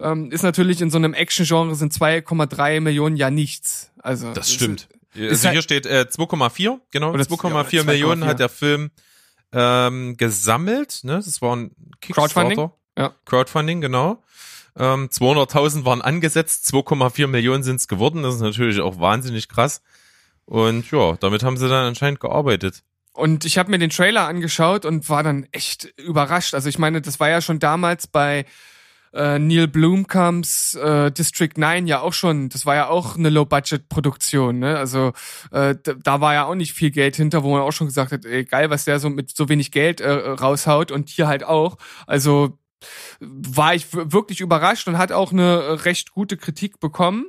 Ähm, ist natürlich in so einem Action-Genre sind 2,3 Millionen ja nichts. Also das stimmt. Ist, also hier halt, steht äh, 2,4, genau. 2,4 Millionen hat der Film ähm, gesammelt. Ne? Das war ein Kickstarter. Crowdfunding? Ja. Crowdfunding, genau. Ähm, 200.000 waren angesetzt, 2,4 Millionen sind es geworden. Das ist natürlich auch wahnsinnig krass. Und ja, damit haben sie dann anscheinend gearbeitet. Und ich habe mir den Trailer angeschaut und war dann echt überrascht. Also ich meine, das war ja schon damals bei äh, Neil Blomkamps äh, District 9 ja auch schon, das war ja auch eine Low-Budget-Produktion, ne? Also äh, da, war ja auch nicht viel Geld hinter, wo man auch schon gesagt hat, ey, geil, was der so mit so wenig Geld äh, raushaut und hier halt auch. Also war ich wirklich überrascht und hat auch eine recht gute Kritik bekommen.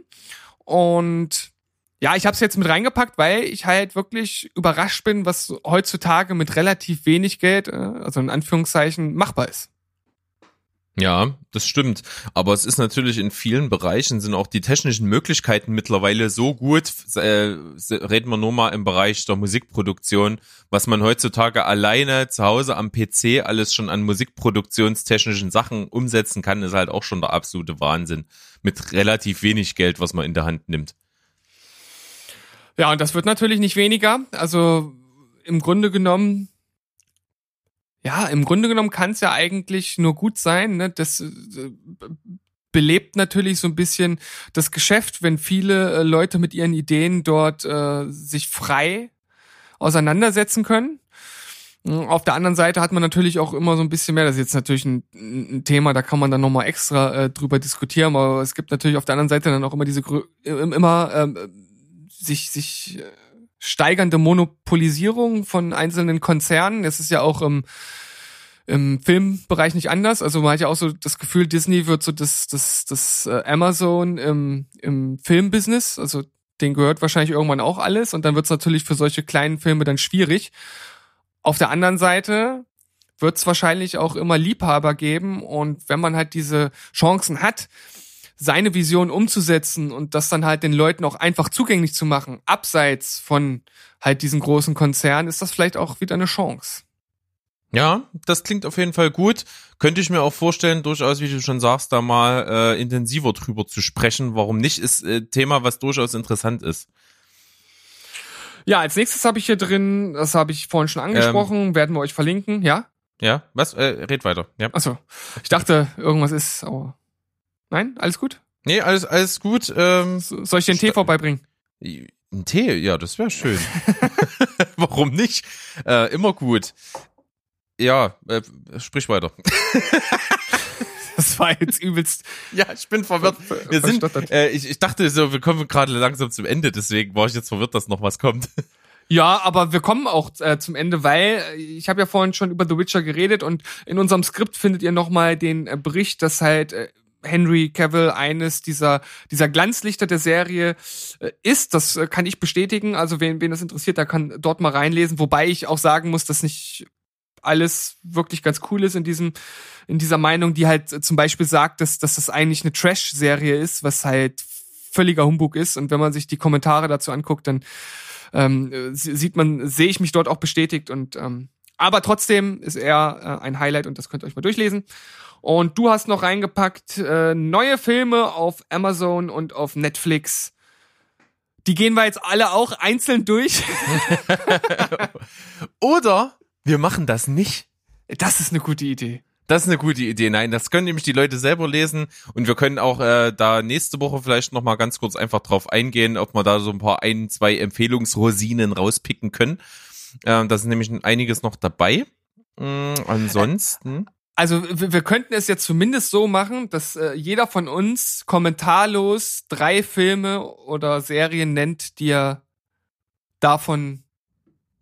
Und ja, ich habe es jetzt mit reingepackt, weil ich halt wirklich überrascht bin, was heutzutage mit relativ wenig Geld, äh, also in Anführungszeichen, machbar ist. Ja, das stimmt. Aber es ist natürlich in vielen Bereichen sind auch die technischen Möglichkeiten mittlerweile so gut. Äh, reden wir nur mal im Bereich der Musikproduktion, was man heutzutage alleine zu Hause am PC alles schon an musikproduktionstechnischen Sachen umsetzen kann, ist halt auch schon der absolute Wahnsinn. Mit relativ wenig Geld, was man in der Hand nimmt. Ja, und das wird natürlich nicht weniger. Also im Grunde genommen, ja, im Grunde genommen kann es ja eigentlich nur gut sein. Ne? Das äh, belebt natürlich so ein bisschen das Geschäft, wenn viele äh, Leute mit ihren Ideen dort äh, sich frei auseinandersetzen können. Mm, Auf der anderen Seite hat man natürlich auch immer so ein bisschen mehr, das ist jetzt natürlich ein, ein Thema, da kann man dann nochmal extra äh, drüber diskutieren, aber es gibt natürlich auf der anderen Seite dann auch immer diese äh, immer ähm, sich, sich äh, steigernde Monopolisierung von einzelnen Konzernen. Das ist ja auch im, im Filmbereich nicht anders. Also man hat ja auch so das Gefühl, Disney wird so das, das, das äh, Amazon im, im Filmbusiness. Also den gehört wahrscheinlich irgendwann auch alles. Und dann wird es natürlich für solche kleinen Filme dann schwierig. Auf der anderen Seite wird es wahrscheinlich auch immer Liebhaber geben. Und wenn man halt diese Chancen hat, seine Vision umzusetzen und das dann halt den Leuten auch einfach zugänglich zu machen, abseits von halt diesen großen Konzernen, ist das vielleicht auch wieder eine Chance. Ja, das klingt auf jeden Fall gut. Könnte ich mir auch vorstellen, durchaus, wie du schon sagst, da mal äh, intensiver drüber zu sprechen. Warum nicht? Ist äh, Thema, was durchaus interessant ist. Ja, als nächstes habe ich hier drin, das habe ich vorhin schon angesprochen, werden wir euch verlinken, ja? Ja, was? Äh, red weiter. Ja. Achso, ich dachte, irgendwas ist, aber nein, alles gut? Nee, alles, alles gut. Ähm, So- Soll ich einen Tee vorbeibringen? ein Tee, ja, das wäre schön. Warum nicht? Äh, immer gut. Ja, äh, sprich weiter. Das war jetzt übelst. Ja, ich bin verwirrt. Wir sind, äh, ich, ich dachte so, wir kommen gerade langsam zum Ende, deswegen war ich jetzt verwirrt, dass noch was kommt. Ja, aber wir kommen auch äh, zum Ende, weil äh, ich habe ja vorhin schon über The Witcher geredet und in unserem Skript findet ihr nochmal den äh, Bericht, dass halt äh, Henry Cavill eines dieser dieser Glanzlichter der Serie äh, ist. Das äh, kann ich bestätigen. Also wen, wen das interessiert, der kann dort mal reinlesen. Wobei ich auch sagen muss, dass nicht alles wirklich ganz cool ist in diesem in dieser Meinung, die halt zum Beispiel sagt, dass, dass das eigentlich eine Trash-Serie ist, was halt völliger Humbug ist. Und wenn man sich die Kommentare dazu anguckt, dann ähm, äh, sie- sieht man, sehe ich mich dort auch bestätigt und ähm, aber trotzdem ist er äh, ein Highlight und das könnt ihr euch mal durchlesen. Und du hast noch reingepackt äh, neue Filme auf Amazon und auf Netflix. Die gehen wir jetzt alle auch einzeln durch. Oder wir machen das nicht. Das ist eine gute Idee. Das ist eine gute Idee. Nein, das können nämlich die Leute selber lesen und wir können auch äh, da nächste Woche vielleicht noch mal ganz kurz einfach drauf eingehen, ob wir da so ein paar ein, zwei Empfehlungsrosinen rauspicken können. Ähm, da ist nämlich einiges noch dabei. Mm, ansonsten, Also wir, wir könnten es jetzt zumindest so machen, dass äh, jeder von uns kommentarlos drei Filme oder Serien nennt, die er davon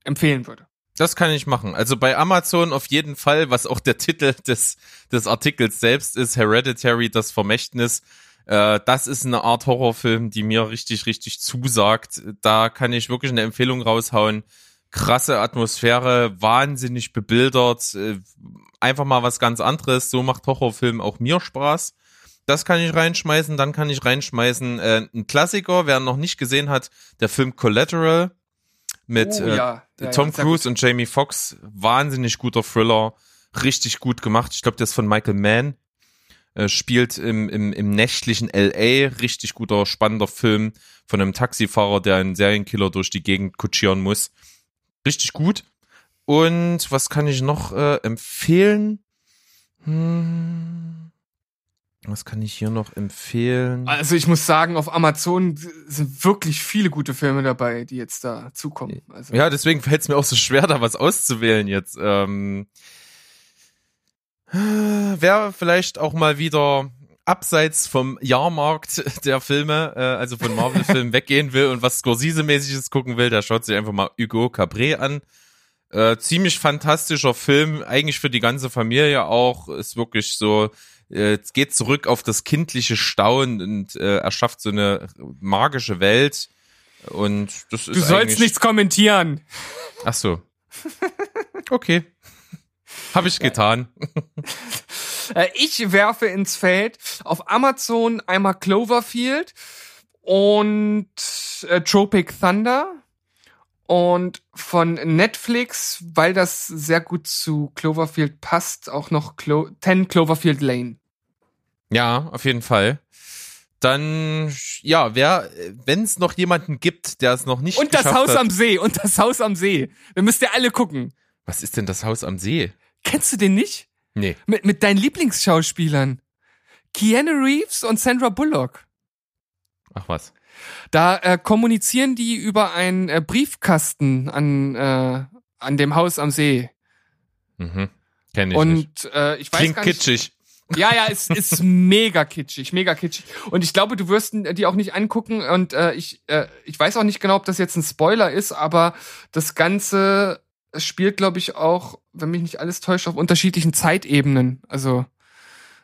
empfehlen würde. das kann ich machen. Also bei Amazon auf jeden Fall, was auch der Titel des, des Artikels selbst ist, Hereditary, das Vermächtnis. Äh, das ist eine Art Horrorfilm, die mir richtig, richtig zusagt. Da kann ich wirklich eine Empfehlung raushauen. Krasse Atmosphäre, wahnsinnig bebildert, äh, einfach mal was ganz anderes. So macht Horrorfilm auch mir Spaß. Das kann ich reinschmeißen. Dann kann ich reinschmeißen äh, ein Klassiker, wer noch nicht gesehen hat, der Film Collateral mit Oh, äh, ja. Ja, Tom ja, Cruise und Jamie Foxx. Wahnsinnig guter Thriller, richtig gut gemacht. Ich glaube, der ist von Michael Mann. Äh, spielt im, im, im nächtlichen LA. Richtig guter, spannender Film von einem Taxifahrer, der einen Serienkiller durch die Gegend kutschieren muss. Richtig gut. Und was kann ich noch äh, empfehlen? Hm, was kann ich hier noch empfehlen? Also ich muss sagen, auf Amazon sind wirklich viele gute Filme dabei, die jetzt da zukommen. Also Ja, deswegen fällt es mir auch so schwer, da was auszuwählen jetzt. Ähm, Wer vielleicht auch mal wieder abseits vom Jahrmarkt der Filme, äh, also von Marvel-Filmen weggehen will und was Scorsese-mäßiges gucken will, der schaut sich einfach mal Hugo Cabré an. Äh, ziemlich fantastischer Film, eigentlich für die ganze Familie auch. Ist wirklich so, äh, es geht zurück auf das kindliche Staunen und äh, erschafft so eine magische Welt. Und das ist Du sollst nichts kommentieren. Ach so. Okay. Habe ich getan. Äh, ich werfe ins Feld auf Amazon einmal Cloverfield und äh, Tropic Thunder und von Netflix, weil das sehr gut zu Cloverfield passt, auch noch Clo 10 Cloverfield Lane. Ja, auf jeden Fall. Dann, ja, wer, wenn es noch jemanden gibt, der es noch nicht Und das Haus hat. am See, und das Haus am See. Wir müsst ihr alle gucken. Was ist denn das Haus am See? Kennst du den nicht? Nee. Mit, mit deinen Lieblingsschauspielern. Keanu Reeves und Sandra Bullock. Ach was. Da äh, kommunizieren die über einen äh, Briefkasten an, äh, an dem Haus am See. Mhm. Kenn ich nicht. Und äh, ich weiß Klingt gar nicht. kitschig. Ja, ja, es ist mega kitschig, mega kitschig. Und ich glaube, du wirst die auch nicht angucken. Und äh, ich, äh, ich weiß auch nicht genau, ob das jetzt ein Spoiler ist, aber das Ganze spielt, glaube ich, auch, wenn mich nicht alles täuscht, auf unterschiedlichen Zeitebenen. Also,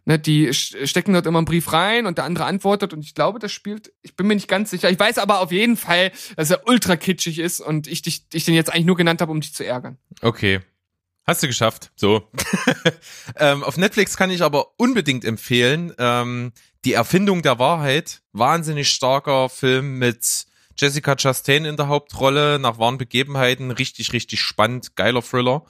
ne, die stecken dort immer einen Brief rein und der andere antwortet. Und ich glaube, das spielt, ich bin mir nicht ganz sicher. Ich weiß aber auf jeden Fall, dass er ultra kitschig ist und ich dich, ich den jetzt eigentlich nur genannt habe, um dich zu ärgern. Okay. Hast du geschafft. So. ähm, auf Netflix kann ich aber unbedingt empfehlen, ähm, Die Erfindung der Wahrheit. Wahnsinnig starker Film mit Jessica Chastain in der Hauptrolle, nach wahren Begebenheiten. Richtig, richtig spannend. Geiler Thriller.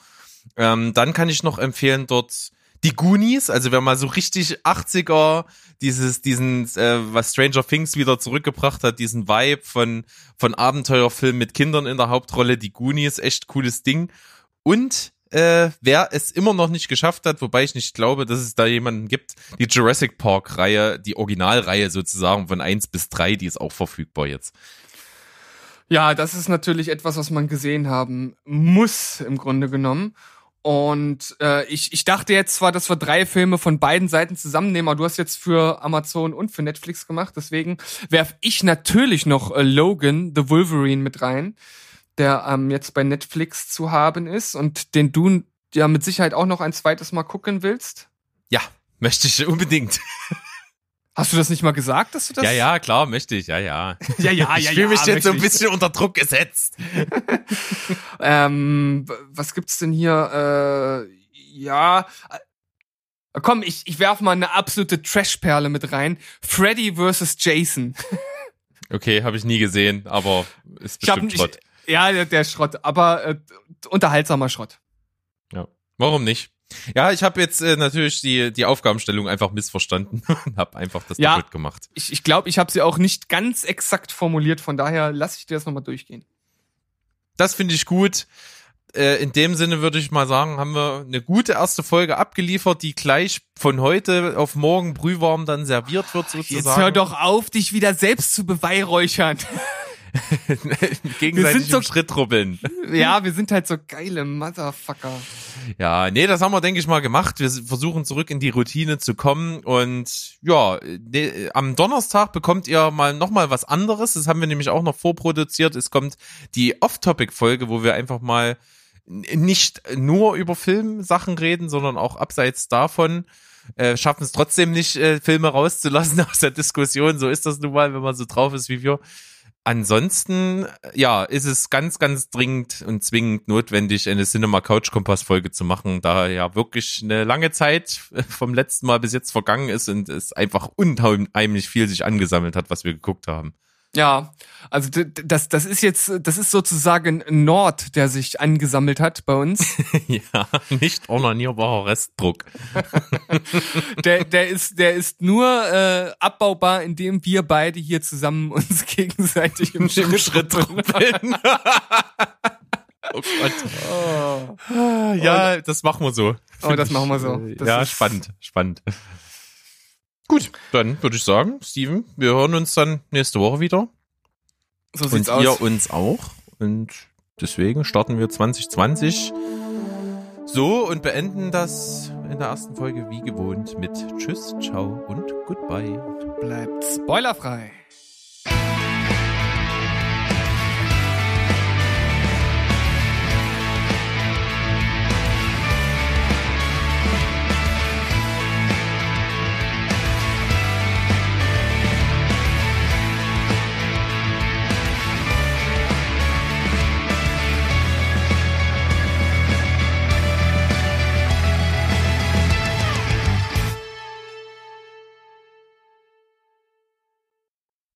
Ähm, dann kann ich noch empfehlen dort die Goonies, also wer mal so richtig 80er, dieses, diesen, äh, was Stranger Things wieder zurückgebracht hat, diesen Vibe von, von Abenteuerfilm mit Kindern in der Hauptrolle, die Goonies, echt cooles Ding. Und äh, wer es immer noch nicht geschafft hat, wobei ich nicht glaube, dass es da jemanden gibt, die Jurassic Park Reihe, die Originalreihe sozusagen von eins bis drei, die ist auch verfügbar jetzt. Ja, das ist natürlich etwas, was man gesehen haben muss, im Grunde genommen. Und äh, ich, ich dachte jetzt zwar, dass wir drei Filme von beiden Seiten zusammennehmen, aber du hast jetzt für Amazon und für Netflix gemacht, deswegen werf ich natürlich noch äh, Logan, The Wolverine, mit rein, der ähm, jetzt bei Netflix zu haben ist und den du ja mit Sicherheit auch noch ein zweites Mal gucken willst. Ja, möchte ich unbedingt. Hast du das nicht mal gesagt, dass du das? Ja, ja, klar, möchte ich, ja, ja. ja, ja, ich ja, fühle ja, mich jetzt so ein ich. bisschen unter Druck gesetzt. Ähm, was gibt's denn hier? Äh, ja. äh, Komm, ich, ich werf mal eine absolute Trashperle mit rein. Freddy vs. Jason. Okay, habe ich nie gesehen, aber ist Ich hab, bestimmt ich, Schrott. ja, der, der Schrott, aber äh, unterhaltsamer Schrott. Ja. Warum nicht? Ja, ich habe jetzt äh, natürlich die, die Aufgabenstellung einfach missverstanden und habe einfach das Ja. doppelt gemacht. Ich, ich glaube, ich habe sie auch nicht ganz exakt formuliert, von daher lasse ich dir das nochmal durchgehen. Das finde ich gut. Äh, in dem Sinne würde ich mal sagen, haben wir eine gute erste Folge abgeliefert, die gleich von heute auf morgen brühwarm dann serviert wird sozusagen. Jetzt hör doch auf, dich wieder selbst zu beweihräuchern. gegenseitig Wir sind so- Schritt rubbeln. ja, wir sind halt so geile Motherfucker. Ja, nee, das haben wir, denke ich mal, gemacht. Wir versuchen zurück in die Routine zu kommen. Und ja, ne, am Donnerstag bekommt ihr mal nochmal was anderes. Das haben wir nämlich auch noch vorproduziert. Es kommt die Off-Topic-Folge, wo wir einfach mal nicht nur über Filmsachen reden, sondern auch abseits davon. Äh, schaffen es trotzdem nicht, äh, Filme rauszulassen aus der Diskussion. So ist das nun mal, wenn man so drauf ist wie wir. Ansonsten, ja, ist es ganz, ganz dringend und zwingend notwendig, eine Cinema Couch Kompass Folge zu machen, da ja wirklich eine lange Zeit vom letzten Mal bis jetzt vergangen ist und es einfach unheimlich viel sich angesammelt hat, was wir geguckt haben. Ja, also das, das ist jetzt, das ist sozusagen Nord, der sich angesammelt hat bei uns. ja, nicht onanierbarer Restdruck. Der, der ist, der ist nur äh, abbaubar, indem wir beide hier zusammen uns gegenseitig im, Im Schritt, rubbeln. oh Gott. Oh. Ja, das machen wir so. Oh, das machen wir so. Das ja, spannend, spannend. Gut, dann würde ich sagen, Steven, wir hören uns dann nächste Woche wieder. So Und sieht's ihr aus. uns auch. Und deswegen starten wir 2020 So, und beenden das in der ersten Folge wie gewohnt mit Tschüss, Ciao und Goodbye. Bleibt spoilerfrei.